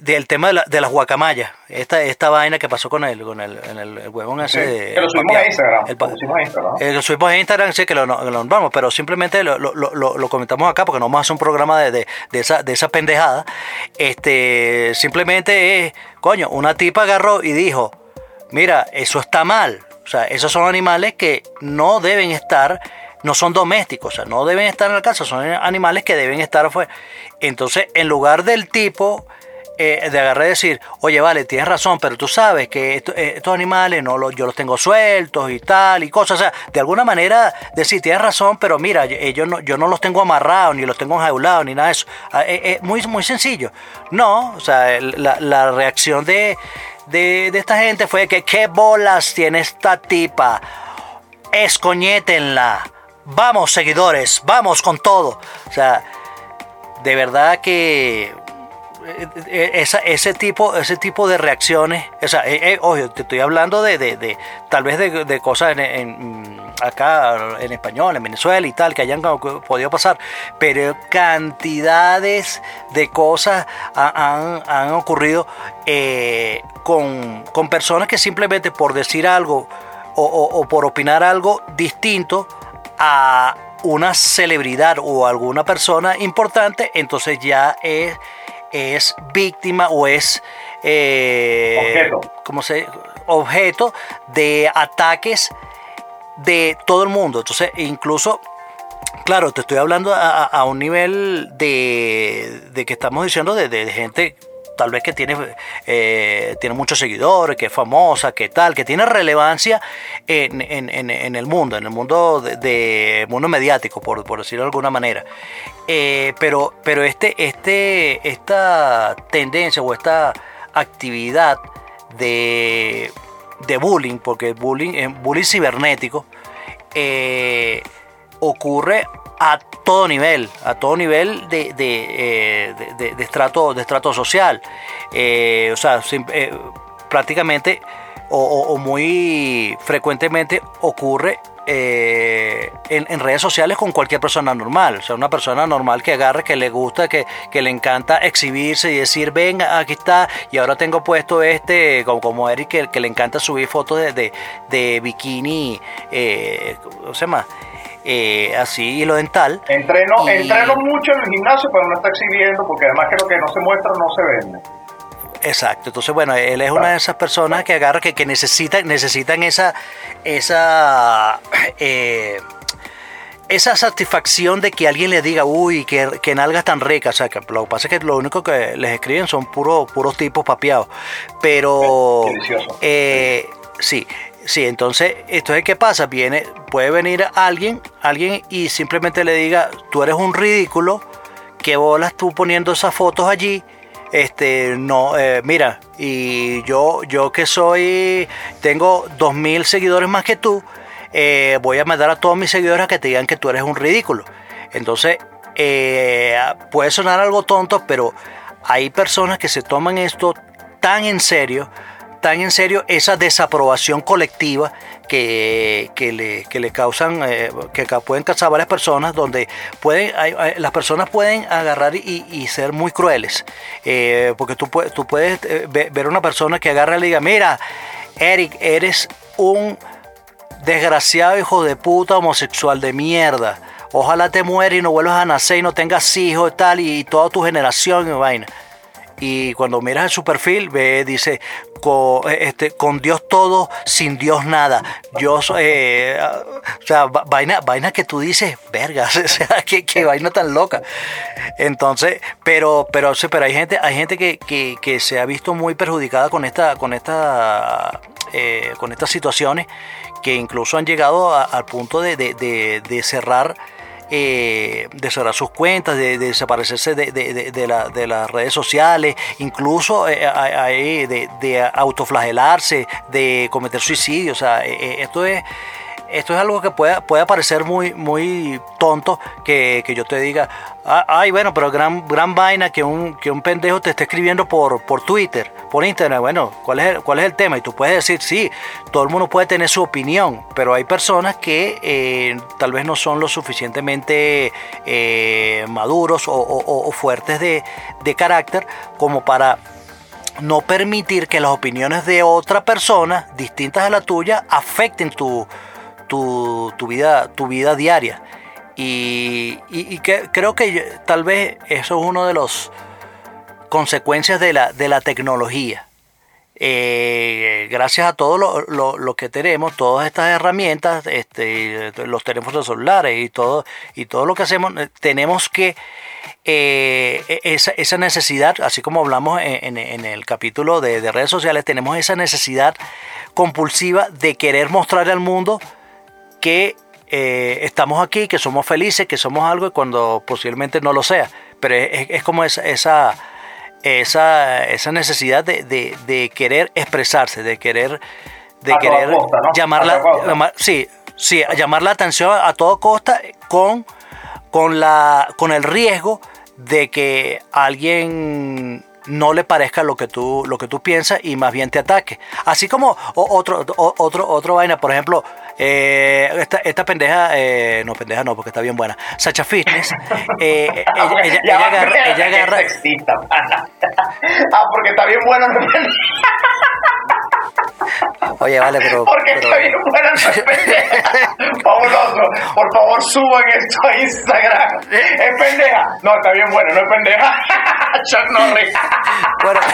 S3: del tema de, la, de las guacamayas, esta, esta vaina que pasó con el, con el, en el, huevón ese.
S2: que lo subimos a Instagram. El, lo subimos a Instagram.
S3: lo subimos a Instagram, sí que lo, lo, vamos, pero simplemente lo, lo, lo, comentamos acá porque no vamos a hacer un programa de, de, de, esa, de esa pendejada. Este, simplemente es, coño, una tipa agarró y dijo, mira, eso está mal. O sea, esos son animales que no deben estar no son domésticos, o sea, no deben estar en la casa, son animales que deben estar afuera. Entonces, en lugar del tipo eh, de agarrar y decir, oye, vale, tienes razón, pero tú sabes que eh, estos animales no yo los tengo sueltos y tal y cosas, o sea, de alguna manera decir, tienes razón, pero mira, yo no, yo no los tengo amarrados, ni los tengo enjaulados, ni nada de eso. Es ah, eh, muy, muy sencillo. No, o sea, la, la reacción de de, de esta gente fue que qué bolas tiene esta tipa. Escoñétenla. Vamos, seguidores, vamos con todo. O sea, de verdad que eh, eh, ese tipo ese tipo de reacciones o sea, eh, eh, te estoy hablando de, de- de- tal vez de, cosas en, acá en español en Venezuela y tal que hayan podido pasar pero cantidades de cosas ha- han, han ocurrido con, con personas que simplemente por decir algo o por opinar algo distinto a una celebridad o alguna persona importante, entonces ya es, es víctima o es eh,
S2: Objeto.
S3: ¿cómo se objeto de ataques de todo el mundo. Entonces, incluso Claro, te estoy hablando a, a- a un nivel de, de que estamos diciendo de, de gente tal vez que tiene, eh, tiene muchos seguidores, que es famosa, que tal, que tiene relevancia en, en- en- en el mundo, en el mundo de, mundo mediático, por, por decirlo de alguna manera. Eh, pero, pero este, este, esta tendencia o esta actividad de, de bullying, porque bullying bullying cibernético, eh, ocurre a todo nivel, a todo nivel de, de, eh, de- estrato, de estrato social. Eh, o sea, eh, prácticamente o, muy frecuentemente ocurre en, en redes sociales con cualquier persona normal. O sea, una persona normal que agarre, que le gusta, que, que le encanta exhibirse y decir, venga, aquí está, y ahora tengo puesto este, como, como Eric, que, le encanta subir fotos de, de, de bikini, ¿cómo se llama? Eh, así, hilo dental.
S2: Entreno,
S3: Y-
S2: entreno mucho en el gimnasio, pero no está exhibiendo, porque además que lo que no se muestra no se vende.
S3: Exacto, entonces bueno, él es una de esas personas que agarra que, que necesitan, necesitan esa, esa, eh, esa satisfacción de que alguien le diga, uy, que, que nalgas tan ricas. O sea, que lo que pasa es que lo único que les escriben son puros puros tipos papeados. Pero,
S2: delicioso.
S3: eh, sí, sí, entonces, esto es qué pasa, viene, puede venir alguien, alguien y simplemente le diga, tú eres un ridículo, que bolas tú poniendo esas fotos allí. Este, no, eh, mira, y yo, yo que soy, tengo dos mil seguidores más que tú, eh, voy a mandar a todos mis seguidores a que te digan que tú eres un ridículo. Entonces, eh, puede sonar algo tonto, pero hay personas que se toman esto tan en serio, tan en serio esa desaprobación colectiva que, que le, que le causan, eh, que pueden causar varias personas, donde pueden, las personas pueden agarrar y, y ser muy crueles. Eh, porque tú, tú puedes eh, ve- ver una persona que agarra y le diga, mira, Eric, eres un desgraciado hijo de puta homosexual de mierda. Ojalá te mueras y no vuelvas a nacer y no tengas hijos y tal, y, toda tu generación y vaina. Y cuando miras su perfil, ve, dice, con, este, con Dios todo, sin Dios nada. Yo eh, o sea, va- vaina, vaina que tú dices, vergas, (laughs) o sea, qué, qué vaina tan loca. Entonces, pero, pero, sí, pero hay gente, hay gente que, que, que se ha visto muy perjudicada con esta, con esta, eh, con estas situaciones, que incluso han llegado a- al punto de- de- de cerrar eh, de cerrar sus cuentas, de, de desaparecerse de, de- de- de la- de las redes sociales, incluso eh, hay de, de autoflagelarse, de cometer suicidio. O sea, eh, eh, esto es, esto es algo que puede, puede parecer muy, muy tonto que, que yo te diga, "Ah, ay, bueno, pero gran, gran vaina que un, que un pendejo te esté escribiendo por, por Twitter, por Internet. Bueno, ¿cuál es, el, ¿cuál es el tema? Y tú puedes decir, sí, todo el mundo puede tener su opinión, pero hay personas que eh, tal vez no son lo suficientemente eh, maduros o, o- fuertes de, de carácter como para no permitir que las opiniones de otra persona distintas a la tuya afecten tu, tu, tu vida, tu vida diaria. Y, y- que, creo que tal vez eso es uno de los consecuencias de la, de la tecnología. Eh, gracias a todo lo, lo- que tenemos, todas estas herramientas, este, los teléfonos celulares y todo, y todo lo que hacemos, eh, tenemos que eh, e- esa, esa necesidad, así como hablamos en, el capítulo de, de redes sociales, tenemos esa necesidad compulsiva de querer mostrarle al mundo que eh, estamos aquí, que somos felices, que somos algo y cuando posiblemente no lo sea. Pero es, es como esa, esa, esa, esa necesidad de, de- de querer expresarse, de querer, de
S2: A toda
S3: querer
S2: costa, ¿no?
S3: llamar la,
S2: toda
S3: llamar- sí, sí, llamar la atención a todo costa con, con, la, con el riesgo de que alguien no le parezca lo que tú lo que tú piensas y más bien te ataque así como otro otro otro vaina por ejemplo eh, esta, esta pendeja eh, no pendeja no porque está bien buena Sacha Fitness eh, (laughs) ella, agarra ella agarra (laughs)
S2: ah, porque está bien bueno.
S3: Oye vale pero,
S2: Porque
S3: pero-
S2: está bien buena, no es (laughs) pendeja. Fabuloso. Por favor, suban esto a Instagram. Es pendeja. No, está bien bueno, no es pendeja. (laughs) Chuck Norris.
S3: bueno (laughs)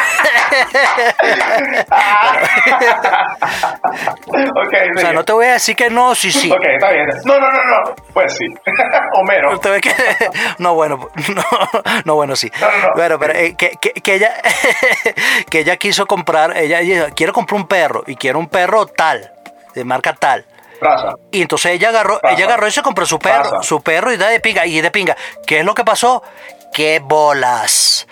S3: o sea no te voy a decir que no sí sí
S2: Ok, está bien. No, no, no, no. Pues sí. Homero.
S3: Que no bueno no, no bueno sí
S2: No, no, no.
S3: bueno pero eh, que, que- que ella que ella quiso comprar ella, ella quiere comprar un perro y quiere un perro tal de marca tal.
S2: Raza.
S3: y entonces ella agarró ella agarró y se compró su perro su perro y da de pinga y de pinga. Qué es lo que pasó qué bolas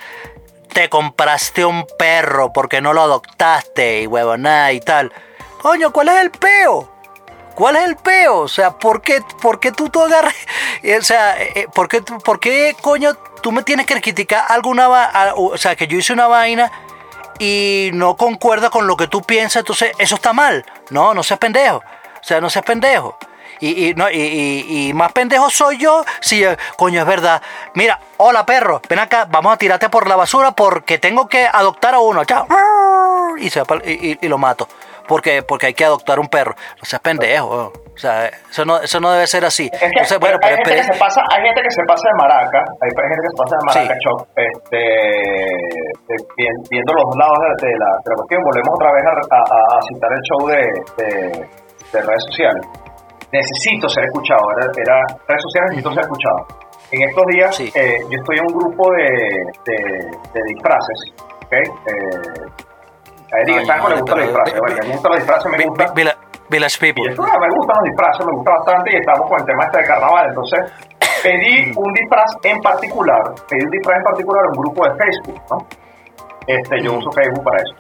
S3: te compraste un perro porque no lo adoptaste y huevonada y tal. Coño cuál es el peo ¿Cuál es el peo? O sea, ¿por qué, por qué tú, tú agarras? (laughs) eh, O sea, eh, eh, ¿por qué, tú- ¿por qué coño tú me tienes que criticar alguna O sea, que yo hice una vaina y no concuerda con lo que tú piensas, entonces eso está mal. No, no seas pendejo. O sea, no seas pendejo. Y, y, no, y, y- más pendejo soy yo si, eh, coño, es verdad. Mira, hola perro, ven acá, vamos a tirarte por la basura porque tengo que adoptar a uno. Chao. Y, se y- y lo mato. Porque, porque hay que adoptar un perro. No seas pendejo. weón. O sea, eso no, eso no debe ser así.
S2: Es que
S3: Entonces, bueno,
S2: hay,
S3: pero-
S2: gente
S3: pero-
S2: que se pasa, hay gente que se pasa de maraca, hay gente que se pasa de maraca,
S3: Sí.
S2: Choc, este, vi- viendo los dos lados de, de la, de la cuestión, volvemos otra vez a, a- a citar el show de, de- de redes sociales. Necesito ser escuchado, era, era redes sociales, necesito ser escuchado. En estos días,
S3: Sí.
S2: eh, yo estoy en un grupo de, disfraces, ¿ok? Eh, a Eric
S3: Ay,
S2: Estanco le
S3: vale,
S2: gustan los
S3: pero-
S2: disfraces,
S3: vi-
S2: bueno, me gustan los disfraces, me gusta.
S3: vi- Villa- Village People.
S2: esto, ah, me gustan los disfraces, me gusta bastante y estamos con el tema este de carnaval. Entonces, pedí un disfraz en particular, pedí un disfraz en particular a un grupo de Facebook, ¿no? Este, yo uso Facebook para eso.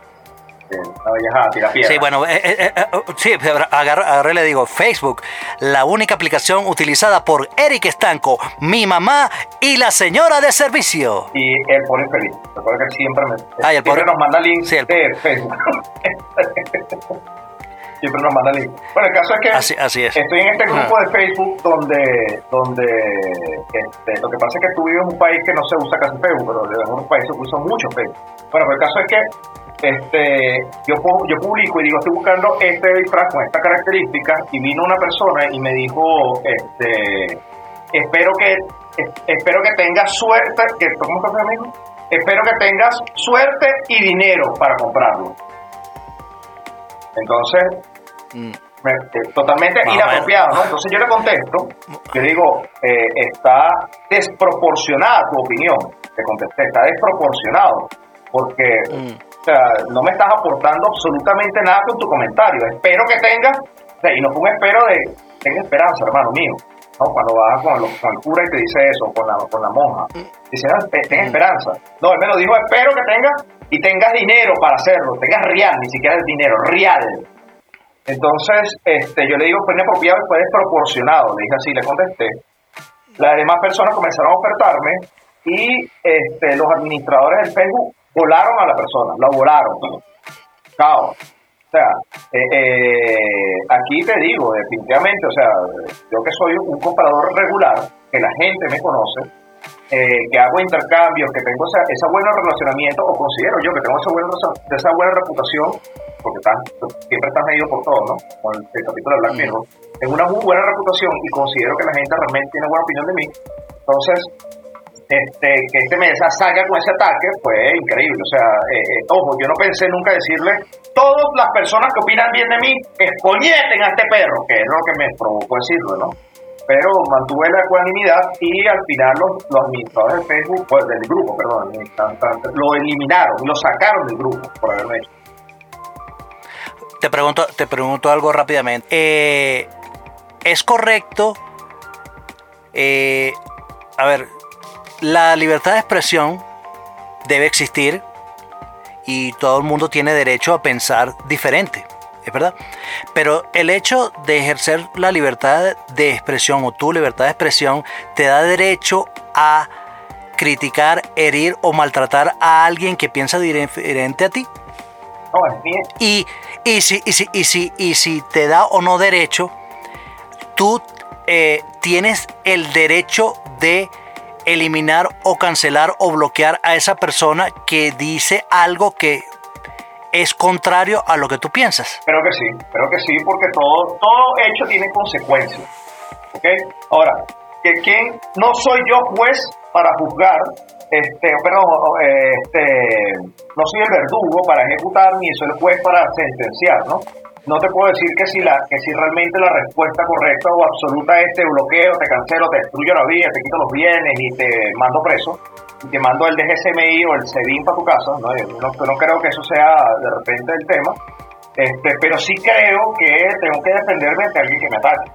S2: Tira piedra.
S3: Sí, bueno, eh, eh, eh, eh, sí, agarré, agarré le digo, Facebook, la única aplicación utilizada por Eric Estanco, mi mamá y la señora de servicio.
S2: Y él pone feliz. Recuerda que siempre, me,
S3: Ah, el (laughs)
S2: siempre nos manda links
S3: Sí, el-
S2: de Facebook. siempre nos manda links. Bueno, el caso es que
S3: Así, así es.
S2: Estoy en este grupo
S3: Ah.
S2: de Facebook donde, donde este, lo que pasa es que tú vives en un país que no se usa casi Facebook, pero en algunos países se usa mucho Facebook. Bueno, pero el caso es que este, yo, yo publico y digo, estoy buscando este disfraz con esta característica y vino una persona y me dijo, este, espero que es- espero que tengas suerte, que, ¿cómo estás amigo? Espero que tengas suerte y dinero para comprarlo. Entonces,
S3: Mm.
S2: eh, totalmente inapropiado. ¿no? Entonces yo le contesto, yo digo, eh, está desproporcionada tu opinión, te contesté, está desproporcionado, porque
S3: Mm.
S2: O sea, no me estás aportando absolutamente nada con tu comentario, espero que tengas, y no fue un espero de, tenga esperanza, hermano mío, ¿no? Cuando vas con, los- con el cura y te dice eso, con la, con la monja, dice, "Ah, te- ten esperanza, no, él me lo dijo, espero que tengas, y tengas dinero para hacerlo, tengas real, ni siquiera el dinero, real, entonces, este, yo le digo, fue inapropiado y fue desproporcionado. Le dije así, le contesté. Las demás personas comenzaron a ofertarme y este, los administradores del Facebook volaron a la persona, la volaron. Chao. O sea, eh, eh, aquí te digo, definitivamente, o sea, yo que soy un comprador regular, que la gente me conoce, eh, que hago intercambios, que tengo esa, ese buen relacionamiento, o considero yo que tengo esa buena, esa buena reputación, porque siempre estás medido por todo, ¿no? Con el, el capítulo de Black Mirror. Tengo una muy buena reputación y considero que la gente realmente tiene buena opinión de mí. Entonces, este, que este me salga con ese ataque fue increíble. O sea, eh, eh, ojo, yo no pensé nunca decirle, todas las personas que opinan bien de mí, escoñeten a este perro, que es lo que me provocó decirlo, ¿no? Pero mantuve la ecuanimidad y al final los, los administradores del Facebook, pues, del grupo, perdón, lo eliminaron lo sacaron del grupo por haberlo hecho.
S3: Te pregunto, te pregunto algo rápidamente. Eh, ¿Es correcto? eh, a ver, la libertad de expresión debe existir y todo el mundo tiene derecho a pensar diferente, es verdad. Pero el hecho de ejercer la libertad de expresión o tu libertad de expresión te da derecho a criticar, herir o maltratar a alguien que piensa diferente a ti.
S2: Bien.
S3: Y, y, si, y, si, y, si, y si te da o no derecho, tú eh, tienes el derecho de eliminar o cancelar o bloquear a esa persona que dice algo que es contrario a lo que tú piensas.
S2: Creo que sí, creo que sí, porque todo, todo hecho tiene consecuencias. ¿Ok? Ahora, que quién no soy yo juez para juzgar, este, perdón, este, no soy el verdugo para ejecutar, ni soy el juez para sentenciar, ¿no? No te puedo decir que si, la, que si realmente la respuesta correcta o absoluta es te bloqueo, te cancelo, te destruyo la vida, te quito los bienes y te mando preso, y te mando el DGSMI o el CEDIN para tu casa, ¿no? No, no creo que eso sea de repente el tema, este, pero sí creo que tengo que defenderme de alguien que me ataque.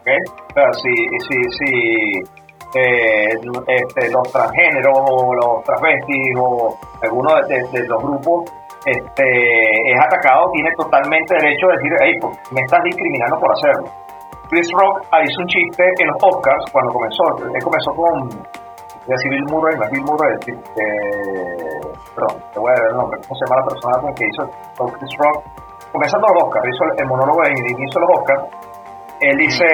S2: ¿ok? O sea, si, si, si eh, este, los transgéneros o los transvestis o alguno de los grupos este, es atacado, tiene totalmente derecho a decir, hey, pues, me estás discriminando por hacerlo. Chris Rock hizo un chiste en los Oscars cuando comenzó. Él comenzó con decir Bill Murray, es Bill Murray, es, eh, perdón, te voy a dar el nombre, ¿cómo se llama la persona con que hizo con Chris Rock? Comenzando los Oscars, hizo el, el monólogo de inicio de los Oscars, él dice,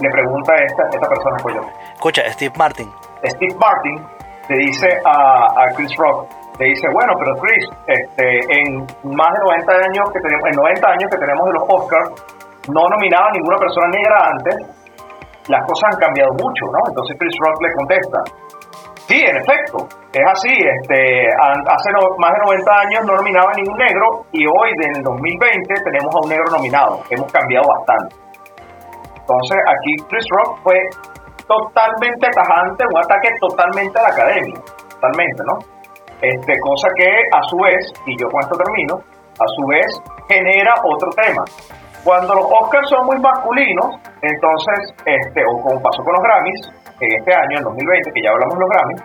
S2: le pregunta a esta, esta persona, pues yo,
S3: Escucha, Steve Martin.
S2: Steve Martin le dice a, a Chris Rock, le dice, bueno, pero Chris, este, en más de 90 años que tenemos, en 90 años que tenemos de los Oscars, no nominaba a ninguna persona negra antes, las cosas han cambiado mucho, ¿no? Entonces Chris Rock le contesta, sí, en efecto, es así, este, hace más de 90 años no nominaba a ningún negro y hoy, en el 2020, tenemos a un negro nominado, hemos cambiado bastante. Entonces aquí Chris Rock fue totalmente tajante, un ataque totalmente a la academia, totalmente, ¿no? Este, cosa que a su vez, y yo con esto termino, a su vez genera otro tema. Cuando los Oscars son muy masculinos, entonces, este, o como pasó con los Grammys, en este año, en 2020, que ya hablamos de los Grammys,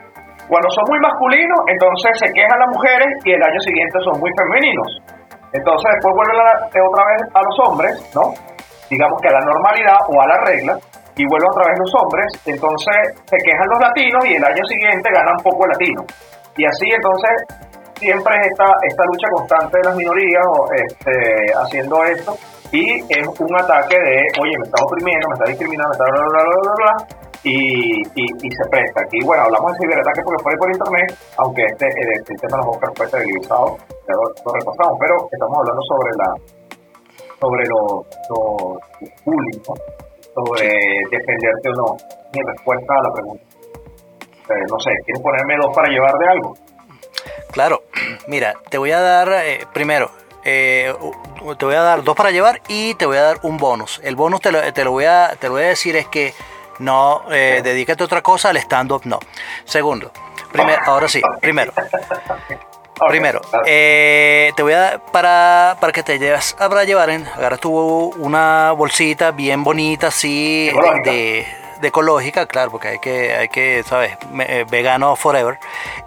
S2: cuando son muy masculinos, entonces se quejan las mujeres y el año siguiente son muy femeninos. Entonces después vuelven eh, otra vez a los hombres, ¿no? Digamos que a la normalidad o a la regla, y vuelven otra vez los hombres, entonces se quejan los latinos y el año siguiente ganan poco el latino. Y así entonces siempre es esta, esta lucha constante de las minorías este, haciendo esto y es un ataque de, oye, me está oprimiendo, me está discriminando, me está bla, bla, bla, bla, bla, y, y, y se presta. Aquí, bueno, hablamos de ciberataque porque fue por internet, aunque este, el, el tema de los Oscars fue televisado, ya lo, lo repasamos, pero estamos hablando sobre la sobre los los bullying, ¿no? sobre defenderte o no. Mi respuesta a la pregunta. Eh, no sé, ¿quieres ponerme dos para llevar de algo?
S3: Claro, (clears throat) mira, te voy a dar eh, primero, eh, te voy a dar dos para llevar y te voy a dar un bonus. El bonus te lo, te lo voy, a, te lo voy a decir es que no, eh, dedícate a otra cosa, al stand-up no. Segundo, primero, (laughs) ahora sí, primero. Primero, eh, te voy a dar para, para que te lleves para llevar, en, agarra tu una bolsita bien bonita, así, de, de ecológica, claro, porque hay que, hay que, ¿sabes? Me- eh, vegano forever.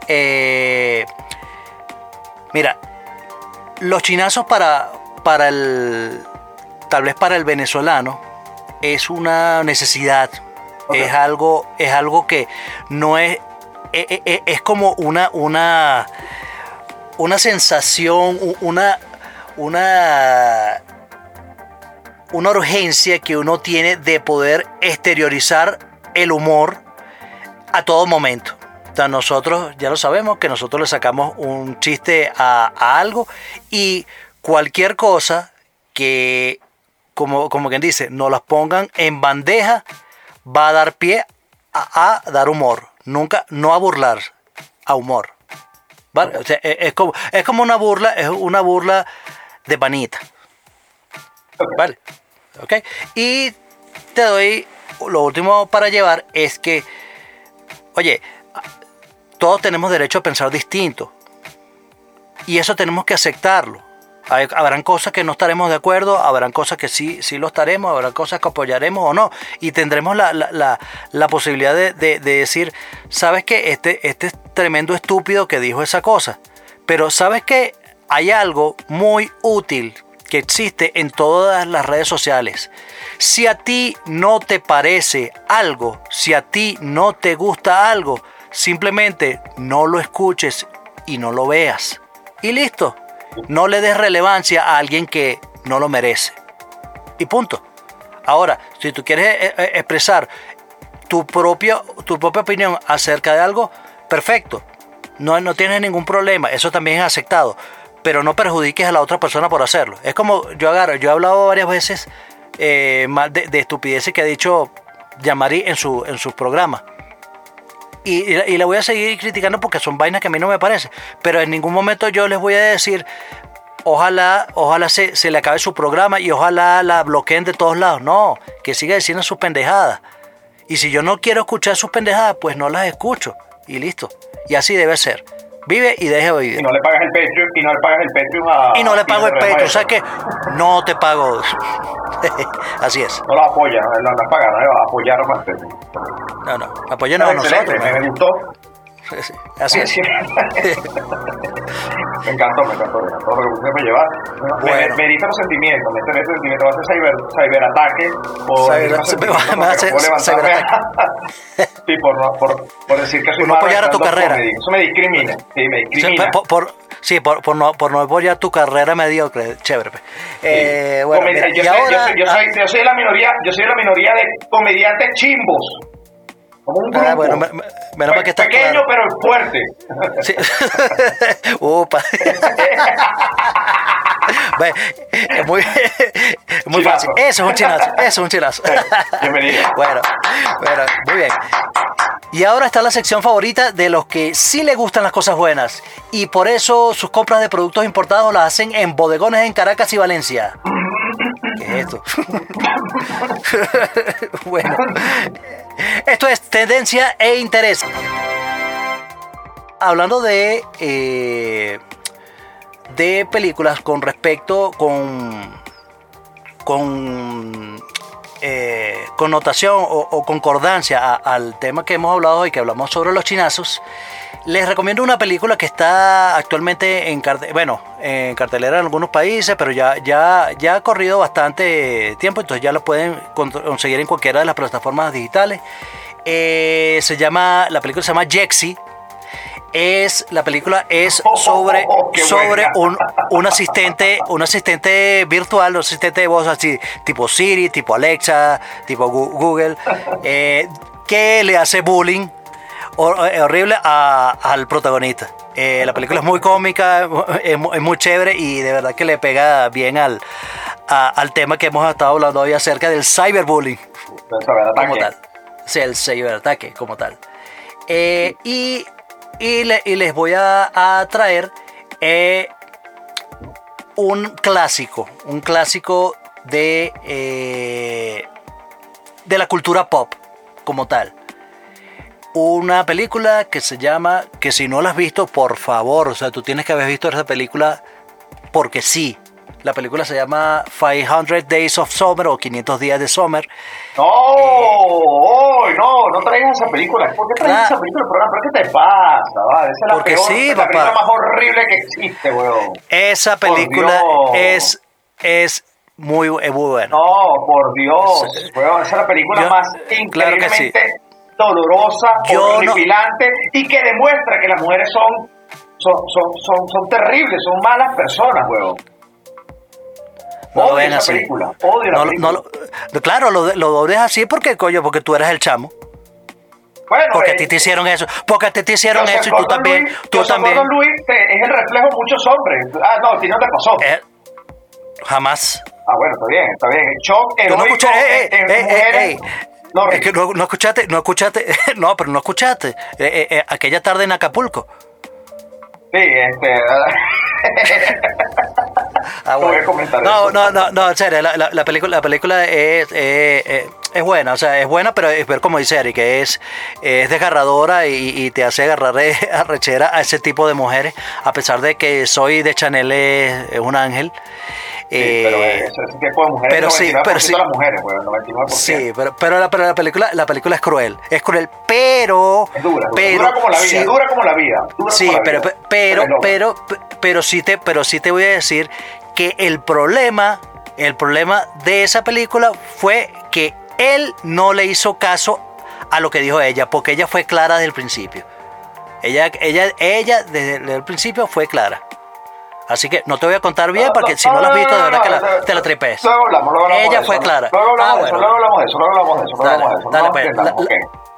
S3: Eh, mira, los chinazos para, para el, tal vez para el venezolano, es una necesidad, es algo, es algo que no es, e- e- e- es como una, una, una sensación, una, una, una urgencia que uno tiene de poder exteriorizar el humor a todo momento. O sea, nosotros ya lo sabemos que nosotros le sacamos un chiste a, algo y cualquier cosa que, como, como quien dice, nos las pongan en bandeja, va a dar pie a, a dar humor. Nunca, no a burlar, a humor. ¿Vale? O sea, es, es como, es como una burla, es una burla de panita. ¿Vale? Y te doy lo último para llevar es que, oye, todos tenemos derecho a pensar distinto. Y eso tenemos que aceptarlo. Habrán cosas que no estaremos de acuerdo, habrán cosas que sí, sí lo estaremos, habrán cosas que apoyaremos o no. Y tendremos la, la- la- posibilidad de, de- de decir, ¿sabes qué? Este, este es tremendo estúpido que dijo esa cosa. Pero ¿sabes qué? Hay algo muy útil que existe en todas las redes sociales. Si a ti no te parece algo, si a ti no te gusta algo, simplemente no lo escuches y no lo veas. Y listo. No le des relevancia a alguien que no lo merece. Y punto. Ahora, si tú quieres eh, eh, expresar tu propia, tu propia opinión acerca de algo, perfecto. No, no tienes ningún problema. Eso también es aceptado. Pero no perjudiques a la otra persona por hacerlo. Es como yo agarro, yo he hablado varias veces eh, de, de estupideces que ha dicho Yamari en su, en sus programas. Y, y, la- y la voy a seguir criticando porque son vainas que a mí no me parecen. Pero en ningún momento yo les voy a decir, ojalá, ojalá se, se le acabe su programa y ojalá la bloqueen de todos lados. No, que siga diciendo sus pendejadas. Y si yo no quiero escuchar sus pendejadas, pues no las escucho. Y listo. Y así debe ser. Vive y deje de
S2: Y
S3: vivir.
S2: no le pagas el Patreon, y no le pagas el Patreon a.
S3: Y no le pago el
S2: pecho.
S3: O sea que no te pago. (laughs) así es.
S2: No lo apoya, no, no paga, no le va a apoyar más.
S3: No, no. Apóyenos a nosotros.
S2: me, gustó.
S3: Sí, Así es. (laughs)
S2: me encantó, me encantó, me encantó lo que usted me lleva.
S3: Bueno.
S2: me los sentimientos, me dicta los sentimientos, va a hacer cyber, cyberataque por
S3: Cyber- me va a hacer
S2: porque puedo levantarme
S3: cyberataque. (laughs)
S2: sí, por, no, por, por decir que soy
S3: Por no apoyar a tu carrera.
S2: comedy. Eso me discrimina, sí, me
S3: Sí,
S2: discrimina.
S3: por, por- sí, por, por no, por no apoyar tu carrera mediocre. Chévere. pues. Eh, bueno, mira,
S2: yo,
S3: y
S2: soy, yo, soy, yo, soy, yo soy de la minoría, yo soy de la minoría de comediantes chimbos.
S3: Ah, bueno, me- me- menos mal que está
S2: Pequeño
S3: claro.
S2: pero fuerte.
S3: Sí. (laughs) Upa. (laughs) Es muy, muy fácil. Eso es un chinazo. Eso es un chinazo.
S2: Bienvenido.
S3: Bueno, bueno, muy bien. Y ahora está la sección favorita de los que sí le gustan las cosas buenas. Y por eso sus compras de productos importados las hacen en bodegones en Caracas y Valencia. ¿Qué es esto? (laughs) bueno, esto es tendencia e interés. Hablando de, eh, de películas con respecto, con, con eh, connotación o, concordancia al tema que hemos hablado hoy, que hablamos sobre los chinazos, les recomiendo una película que está actualmente en, bueno, en cartelera en algunos países, pero ya, ya, ya ha corrido bastante tiempo, entonces ya lo pueden con- conseguir en cualquiera de las plataformas digitales. Eh, se llama, la película se llama Jexy. Es, la película es sobre,
S2: Oh, qué
S3: sobre
S2: buena.
S3: un, un asistente, un asistente virtual, un asistente de voz así, tipo Siri, tipo Alexa, tipo Google, eh, que le hace bullying eh, horrible a- al protagonista. Eh, la película es muy cómica, es, mu- es muy chévere y de verdad que le pega bien al, a- al tema que hemos estado hablando hoy acerca del cyberbullying como tal. Sí, el ciberataque como tal. Eh, y, y, le- y les voy a, a traer eh, un clásico, un clásico de, eh, de la cultura pop como tal. Una película que se llama, que si no la has visto, por favor, o sea, tú tienes que haber visto esa película porque sí. La película se llama 500 Days of Summer o 500 días de Summer.
S2: No, hoy no, no traigas esa película. ¿Por qué
S3: Claro.
S2: esa película al programa? ¿Pero qué te pasa? Esa es la,
S3: Porque
S2: peor,
S3: sí,
S2: la película más horrible que existe, weón.
S3: Esa película es, es muy, es muy buena.
S2: No, por Dios, weón. Esa es la película
S3: Yo-
S2: más
S3: claro que sí.
S2: increíblemente dolorosa,
S3: Yo no-
S2: horripilante y que demuestra que las mujeres son, son, son, son, son terribles, son malas personas, weón.
S3: No lo ven así.
S2: película, odio la
S3: No,
S2: película.
S3: no lo- claro, lo, lo dobles así porque, coño, porque tú eres el chamo.
S2: Bueno,
S3: Porque a
S2: eh,
S3: ti te hicieron eso. Porque a ti te hicieron eso y tú también.
S2: Lewis-
S3: Tú también.
S2: Te- es el reflejo de muchos hombres. Ah, no, a ti no te pasó.
S3: Eh, jamás.
S2: Ah, bueno, está bien, está bien. Shock
S3: no
S2: heroico
S3: escuchaste.
S2: en- en
S3: eh, eh,
S2: mujeres.
S3: eh, eh.
S2: No,
S3: es que no, no escuchaste, no escuchaste. (laughs) No, pero no escuchaste. Eh, eh, eh, aquella tarde en Acapulco.
S2: Sí, este. (laughs)
S3: Ah, (laughs) bueno. no, no, no, no, en serio, la, la- la película, la película es, eh, eh, es buena, o sea, es buena, pero es ver como dice Eric, que es, es desgarradora y, y te hace agarrar eh, (laughs) arrechera a ese tipo de mujeres, a pesar de que soy de Chanel es, es un ángel.
S2: Sí, pero
S3: Eh,
S2: ese tipo de mujeres,
S3: pero sí,
S2: 99%
S3: pero sí.
S2: las mujeres, pues, el 99%.
S3: Sí, pero, pero, la, pero la película la película es cruel, es cruel, pero
S2: Es dura, dura,
S3: pero
S2: dura como la vida,
S3: sí-
S2: dura como la vida. dura
S3: Sí,
S2: como la
S3: pero
S2: vida.
S3: pero
S2: loca.
S3: pero pero sí te pero sí te voy a decir que el problema el problema de esa película fue que él no le hizo caso a lo que dijo ella, porque ella fue clara desde el principio. Ella ella ella desde el principio fue clara. Así que no te voy a contar bien porque si no la has visto de verdad que la- te la tripes.
S2: Luego hablamos, luego hablamos
S3: Ella fue clara.
S2: Luego hablamos
S3: Ah,
S2: de eso, luego hablamos de eso, luego hablamos de eso,
S3: Dale,
S2: hablamos de eso.
S3: dale,
S2: no
S3: pues,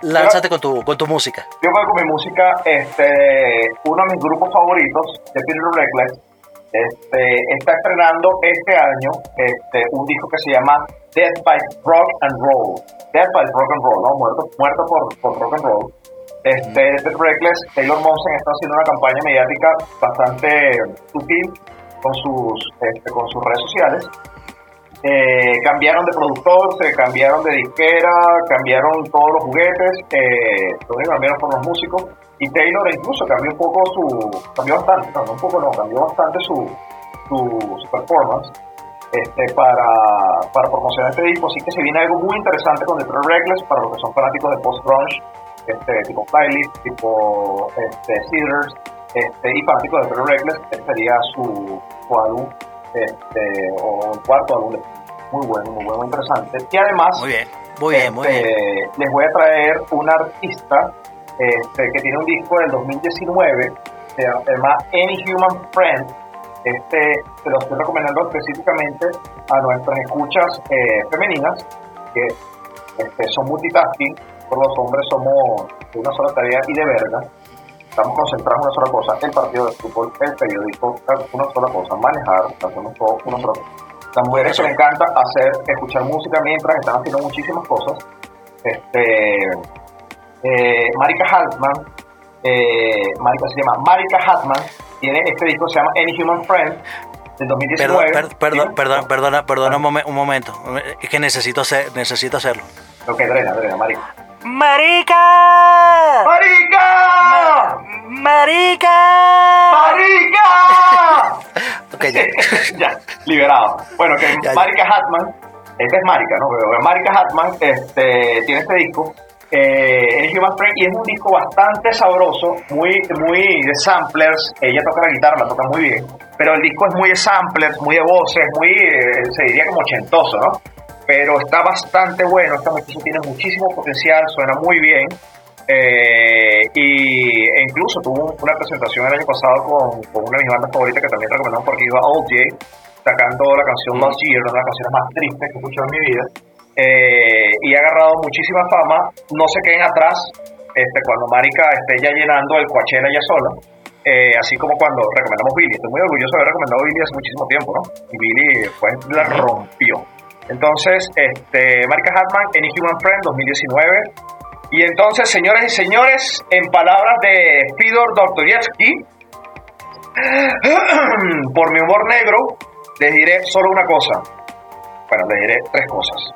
S3: la- lánzate con tu, con tu música.
S2: Yo voy con mi música, este, uno de mis grupos favoritos, de Peter Reckless, este, está estrenando este año este, un disco que se llama Death by Rock and Roll. Death by Rock and Roll, ¿no? Muerto, muerto por, por rock and roll. Este, Reckless, Taylor Momsen está haciendo una campaña mediática bastante sutil con sus, este, con sus redes sociales. Eh, cambiaron de productor, se cambiaron de disquera, cambiaron todos los juguetes, eh, cambiaron fueron los músicos. Y Taylor incluso cambió un poco su, cambió bastante, no, no un poco no, cambió bastante su, su, su performance este, para, para promocionar este disco, así que se viene algo muy interesante con The Reckless para los que son fanáticos de post-grunge, este, tipo Flyleaf, tipo este, Cedars, este, y fanáticos de Trail Reckless, este sería su, su álbum este, o el cuarto álbum, muy bueno, muy bueno, muy interesante. Y además,
S3: Muy bien, muy bien, muy bien.
S2: este, les voy a traer un artista este, que tiene un disco del 2019, se llama Any Human Friend. Este, se lo estoy recomendando específicamente a nuestras escuchas eh, femeninas, que este, son multitasking, por los hombres somos una sola tarea y de verga. Estamos concentrados en una sola cosa, el partido de fútbol, el periódico, una sola cosa, manejar, hacemos todo una sola cosa. Las mujeres que le encanta hacer, escuchar música mientras están haciendo muchísimas cosas. Este, eh, Marika Hartman, eh, Marika se llama Marika Hartman, tiene este disco que se llama Any Human Friend del 2019.
S3: Perdón, per- perdón,
S2: ¿Sí?
S3: perdón, perdona, perdona un, momen- un momento. Es que necesito hacer, necesito hacerlo.
S2: Ok, drena, drena, Marika.
S3: ¡Marica!
S2: ¡Marica!
S3: ¡Marica!
S2: ¡Marica! (laughs) (laughs)
S3: Ok, ya.
S2: ya, liberado. Bueno, que
S3: Ya, ya.
S2: Marika Hartman, esta es Marika, ¿no? Pero Marika Hartman este, tiene este disco, eh, Any Human Friend, y es un disco bastante sabroso, muy, muy de samplers. Ella toca la guitarra, la toca muy bien, pero el disco es muy de samplers, muy de voces, muy, eh, se diría como ochentoso, ¿no? Pero está bastante bueno, esta muchacha tiene muchísimo potencial, suena muy bien. Eh, y, e incluso tuvo una presentación el año pasado con, con una de mis bandas favoritas que también recomendamos porque iba Old J, sacando la canción Last Year, una de las canciones más tristes que he escuchado en mi vida. Eh, y ha agarrado muchísima fama. No se queden atrás este, cuando Marika esté ya llenando el Coachella ya sola. Eh, así como cuando recomendamos Billy. Estoy muy orgulloso de haber recomendado Billy hace muchísimo tiempo, ¿no? Y Billy pues la rompió. Entonces, este, Marika Hartman, Any Human Friend 2019. Y entonces, señoras y señores, en palabras de Fidor Dostoyevsky, (clears throat) por mi humor negro, les diré solo una cosa. Bueno, les diré tres cosas.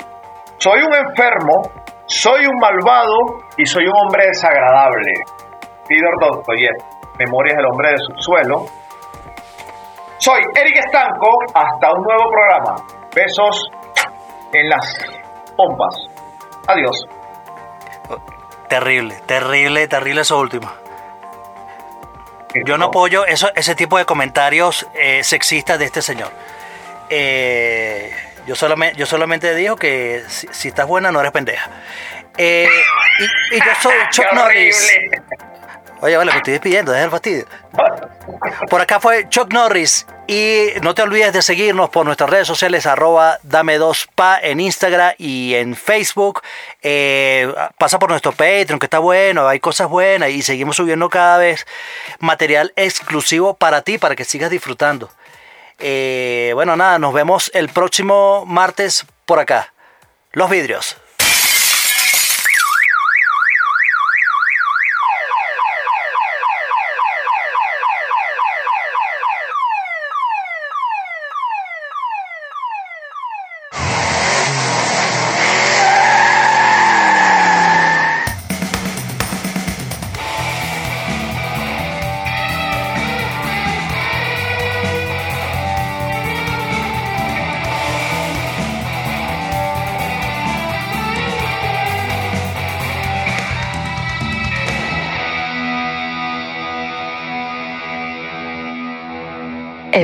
S2: Soy un enfermo, soy un malvado y soy un hombre desagradable. Fidor Dostoyevsky, Memorias del hombre de subsuelo. Soy Eric Estanco, hasta un nuevo programa. Besos en las pompas. Adiós.
S3: Terrible, terrible, terrible eso último. Yo no apoyo eso, ese tipo de comentarios eh, sexistas de este señor. Eh, yo, solamente, yo solamente digo que si, si estás buena no eres pendeja. Eh, y, y yo soy (laughs) Chuck
S2: ¡Qué
S3: Norris. Oye, vale, me estoy despidiendo, deja el fastidio. Por acá fue Chuck Norris. Y no te olvides de seguirnos por nuestras redes sociales, arroba dame 2 pa en Instagram y en Facebook. Eh, pasa por nuestro Patreon, que está bueno, hay cosas buenas y seguimos subiendo cada vez material exclusivo para ti, para que sigas disfrutando. Eh, bueno, nada, nos vemos el próximo martes por acá. Los vidrios.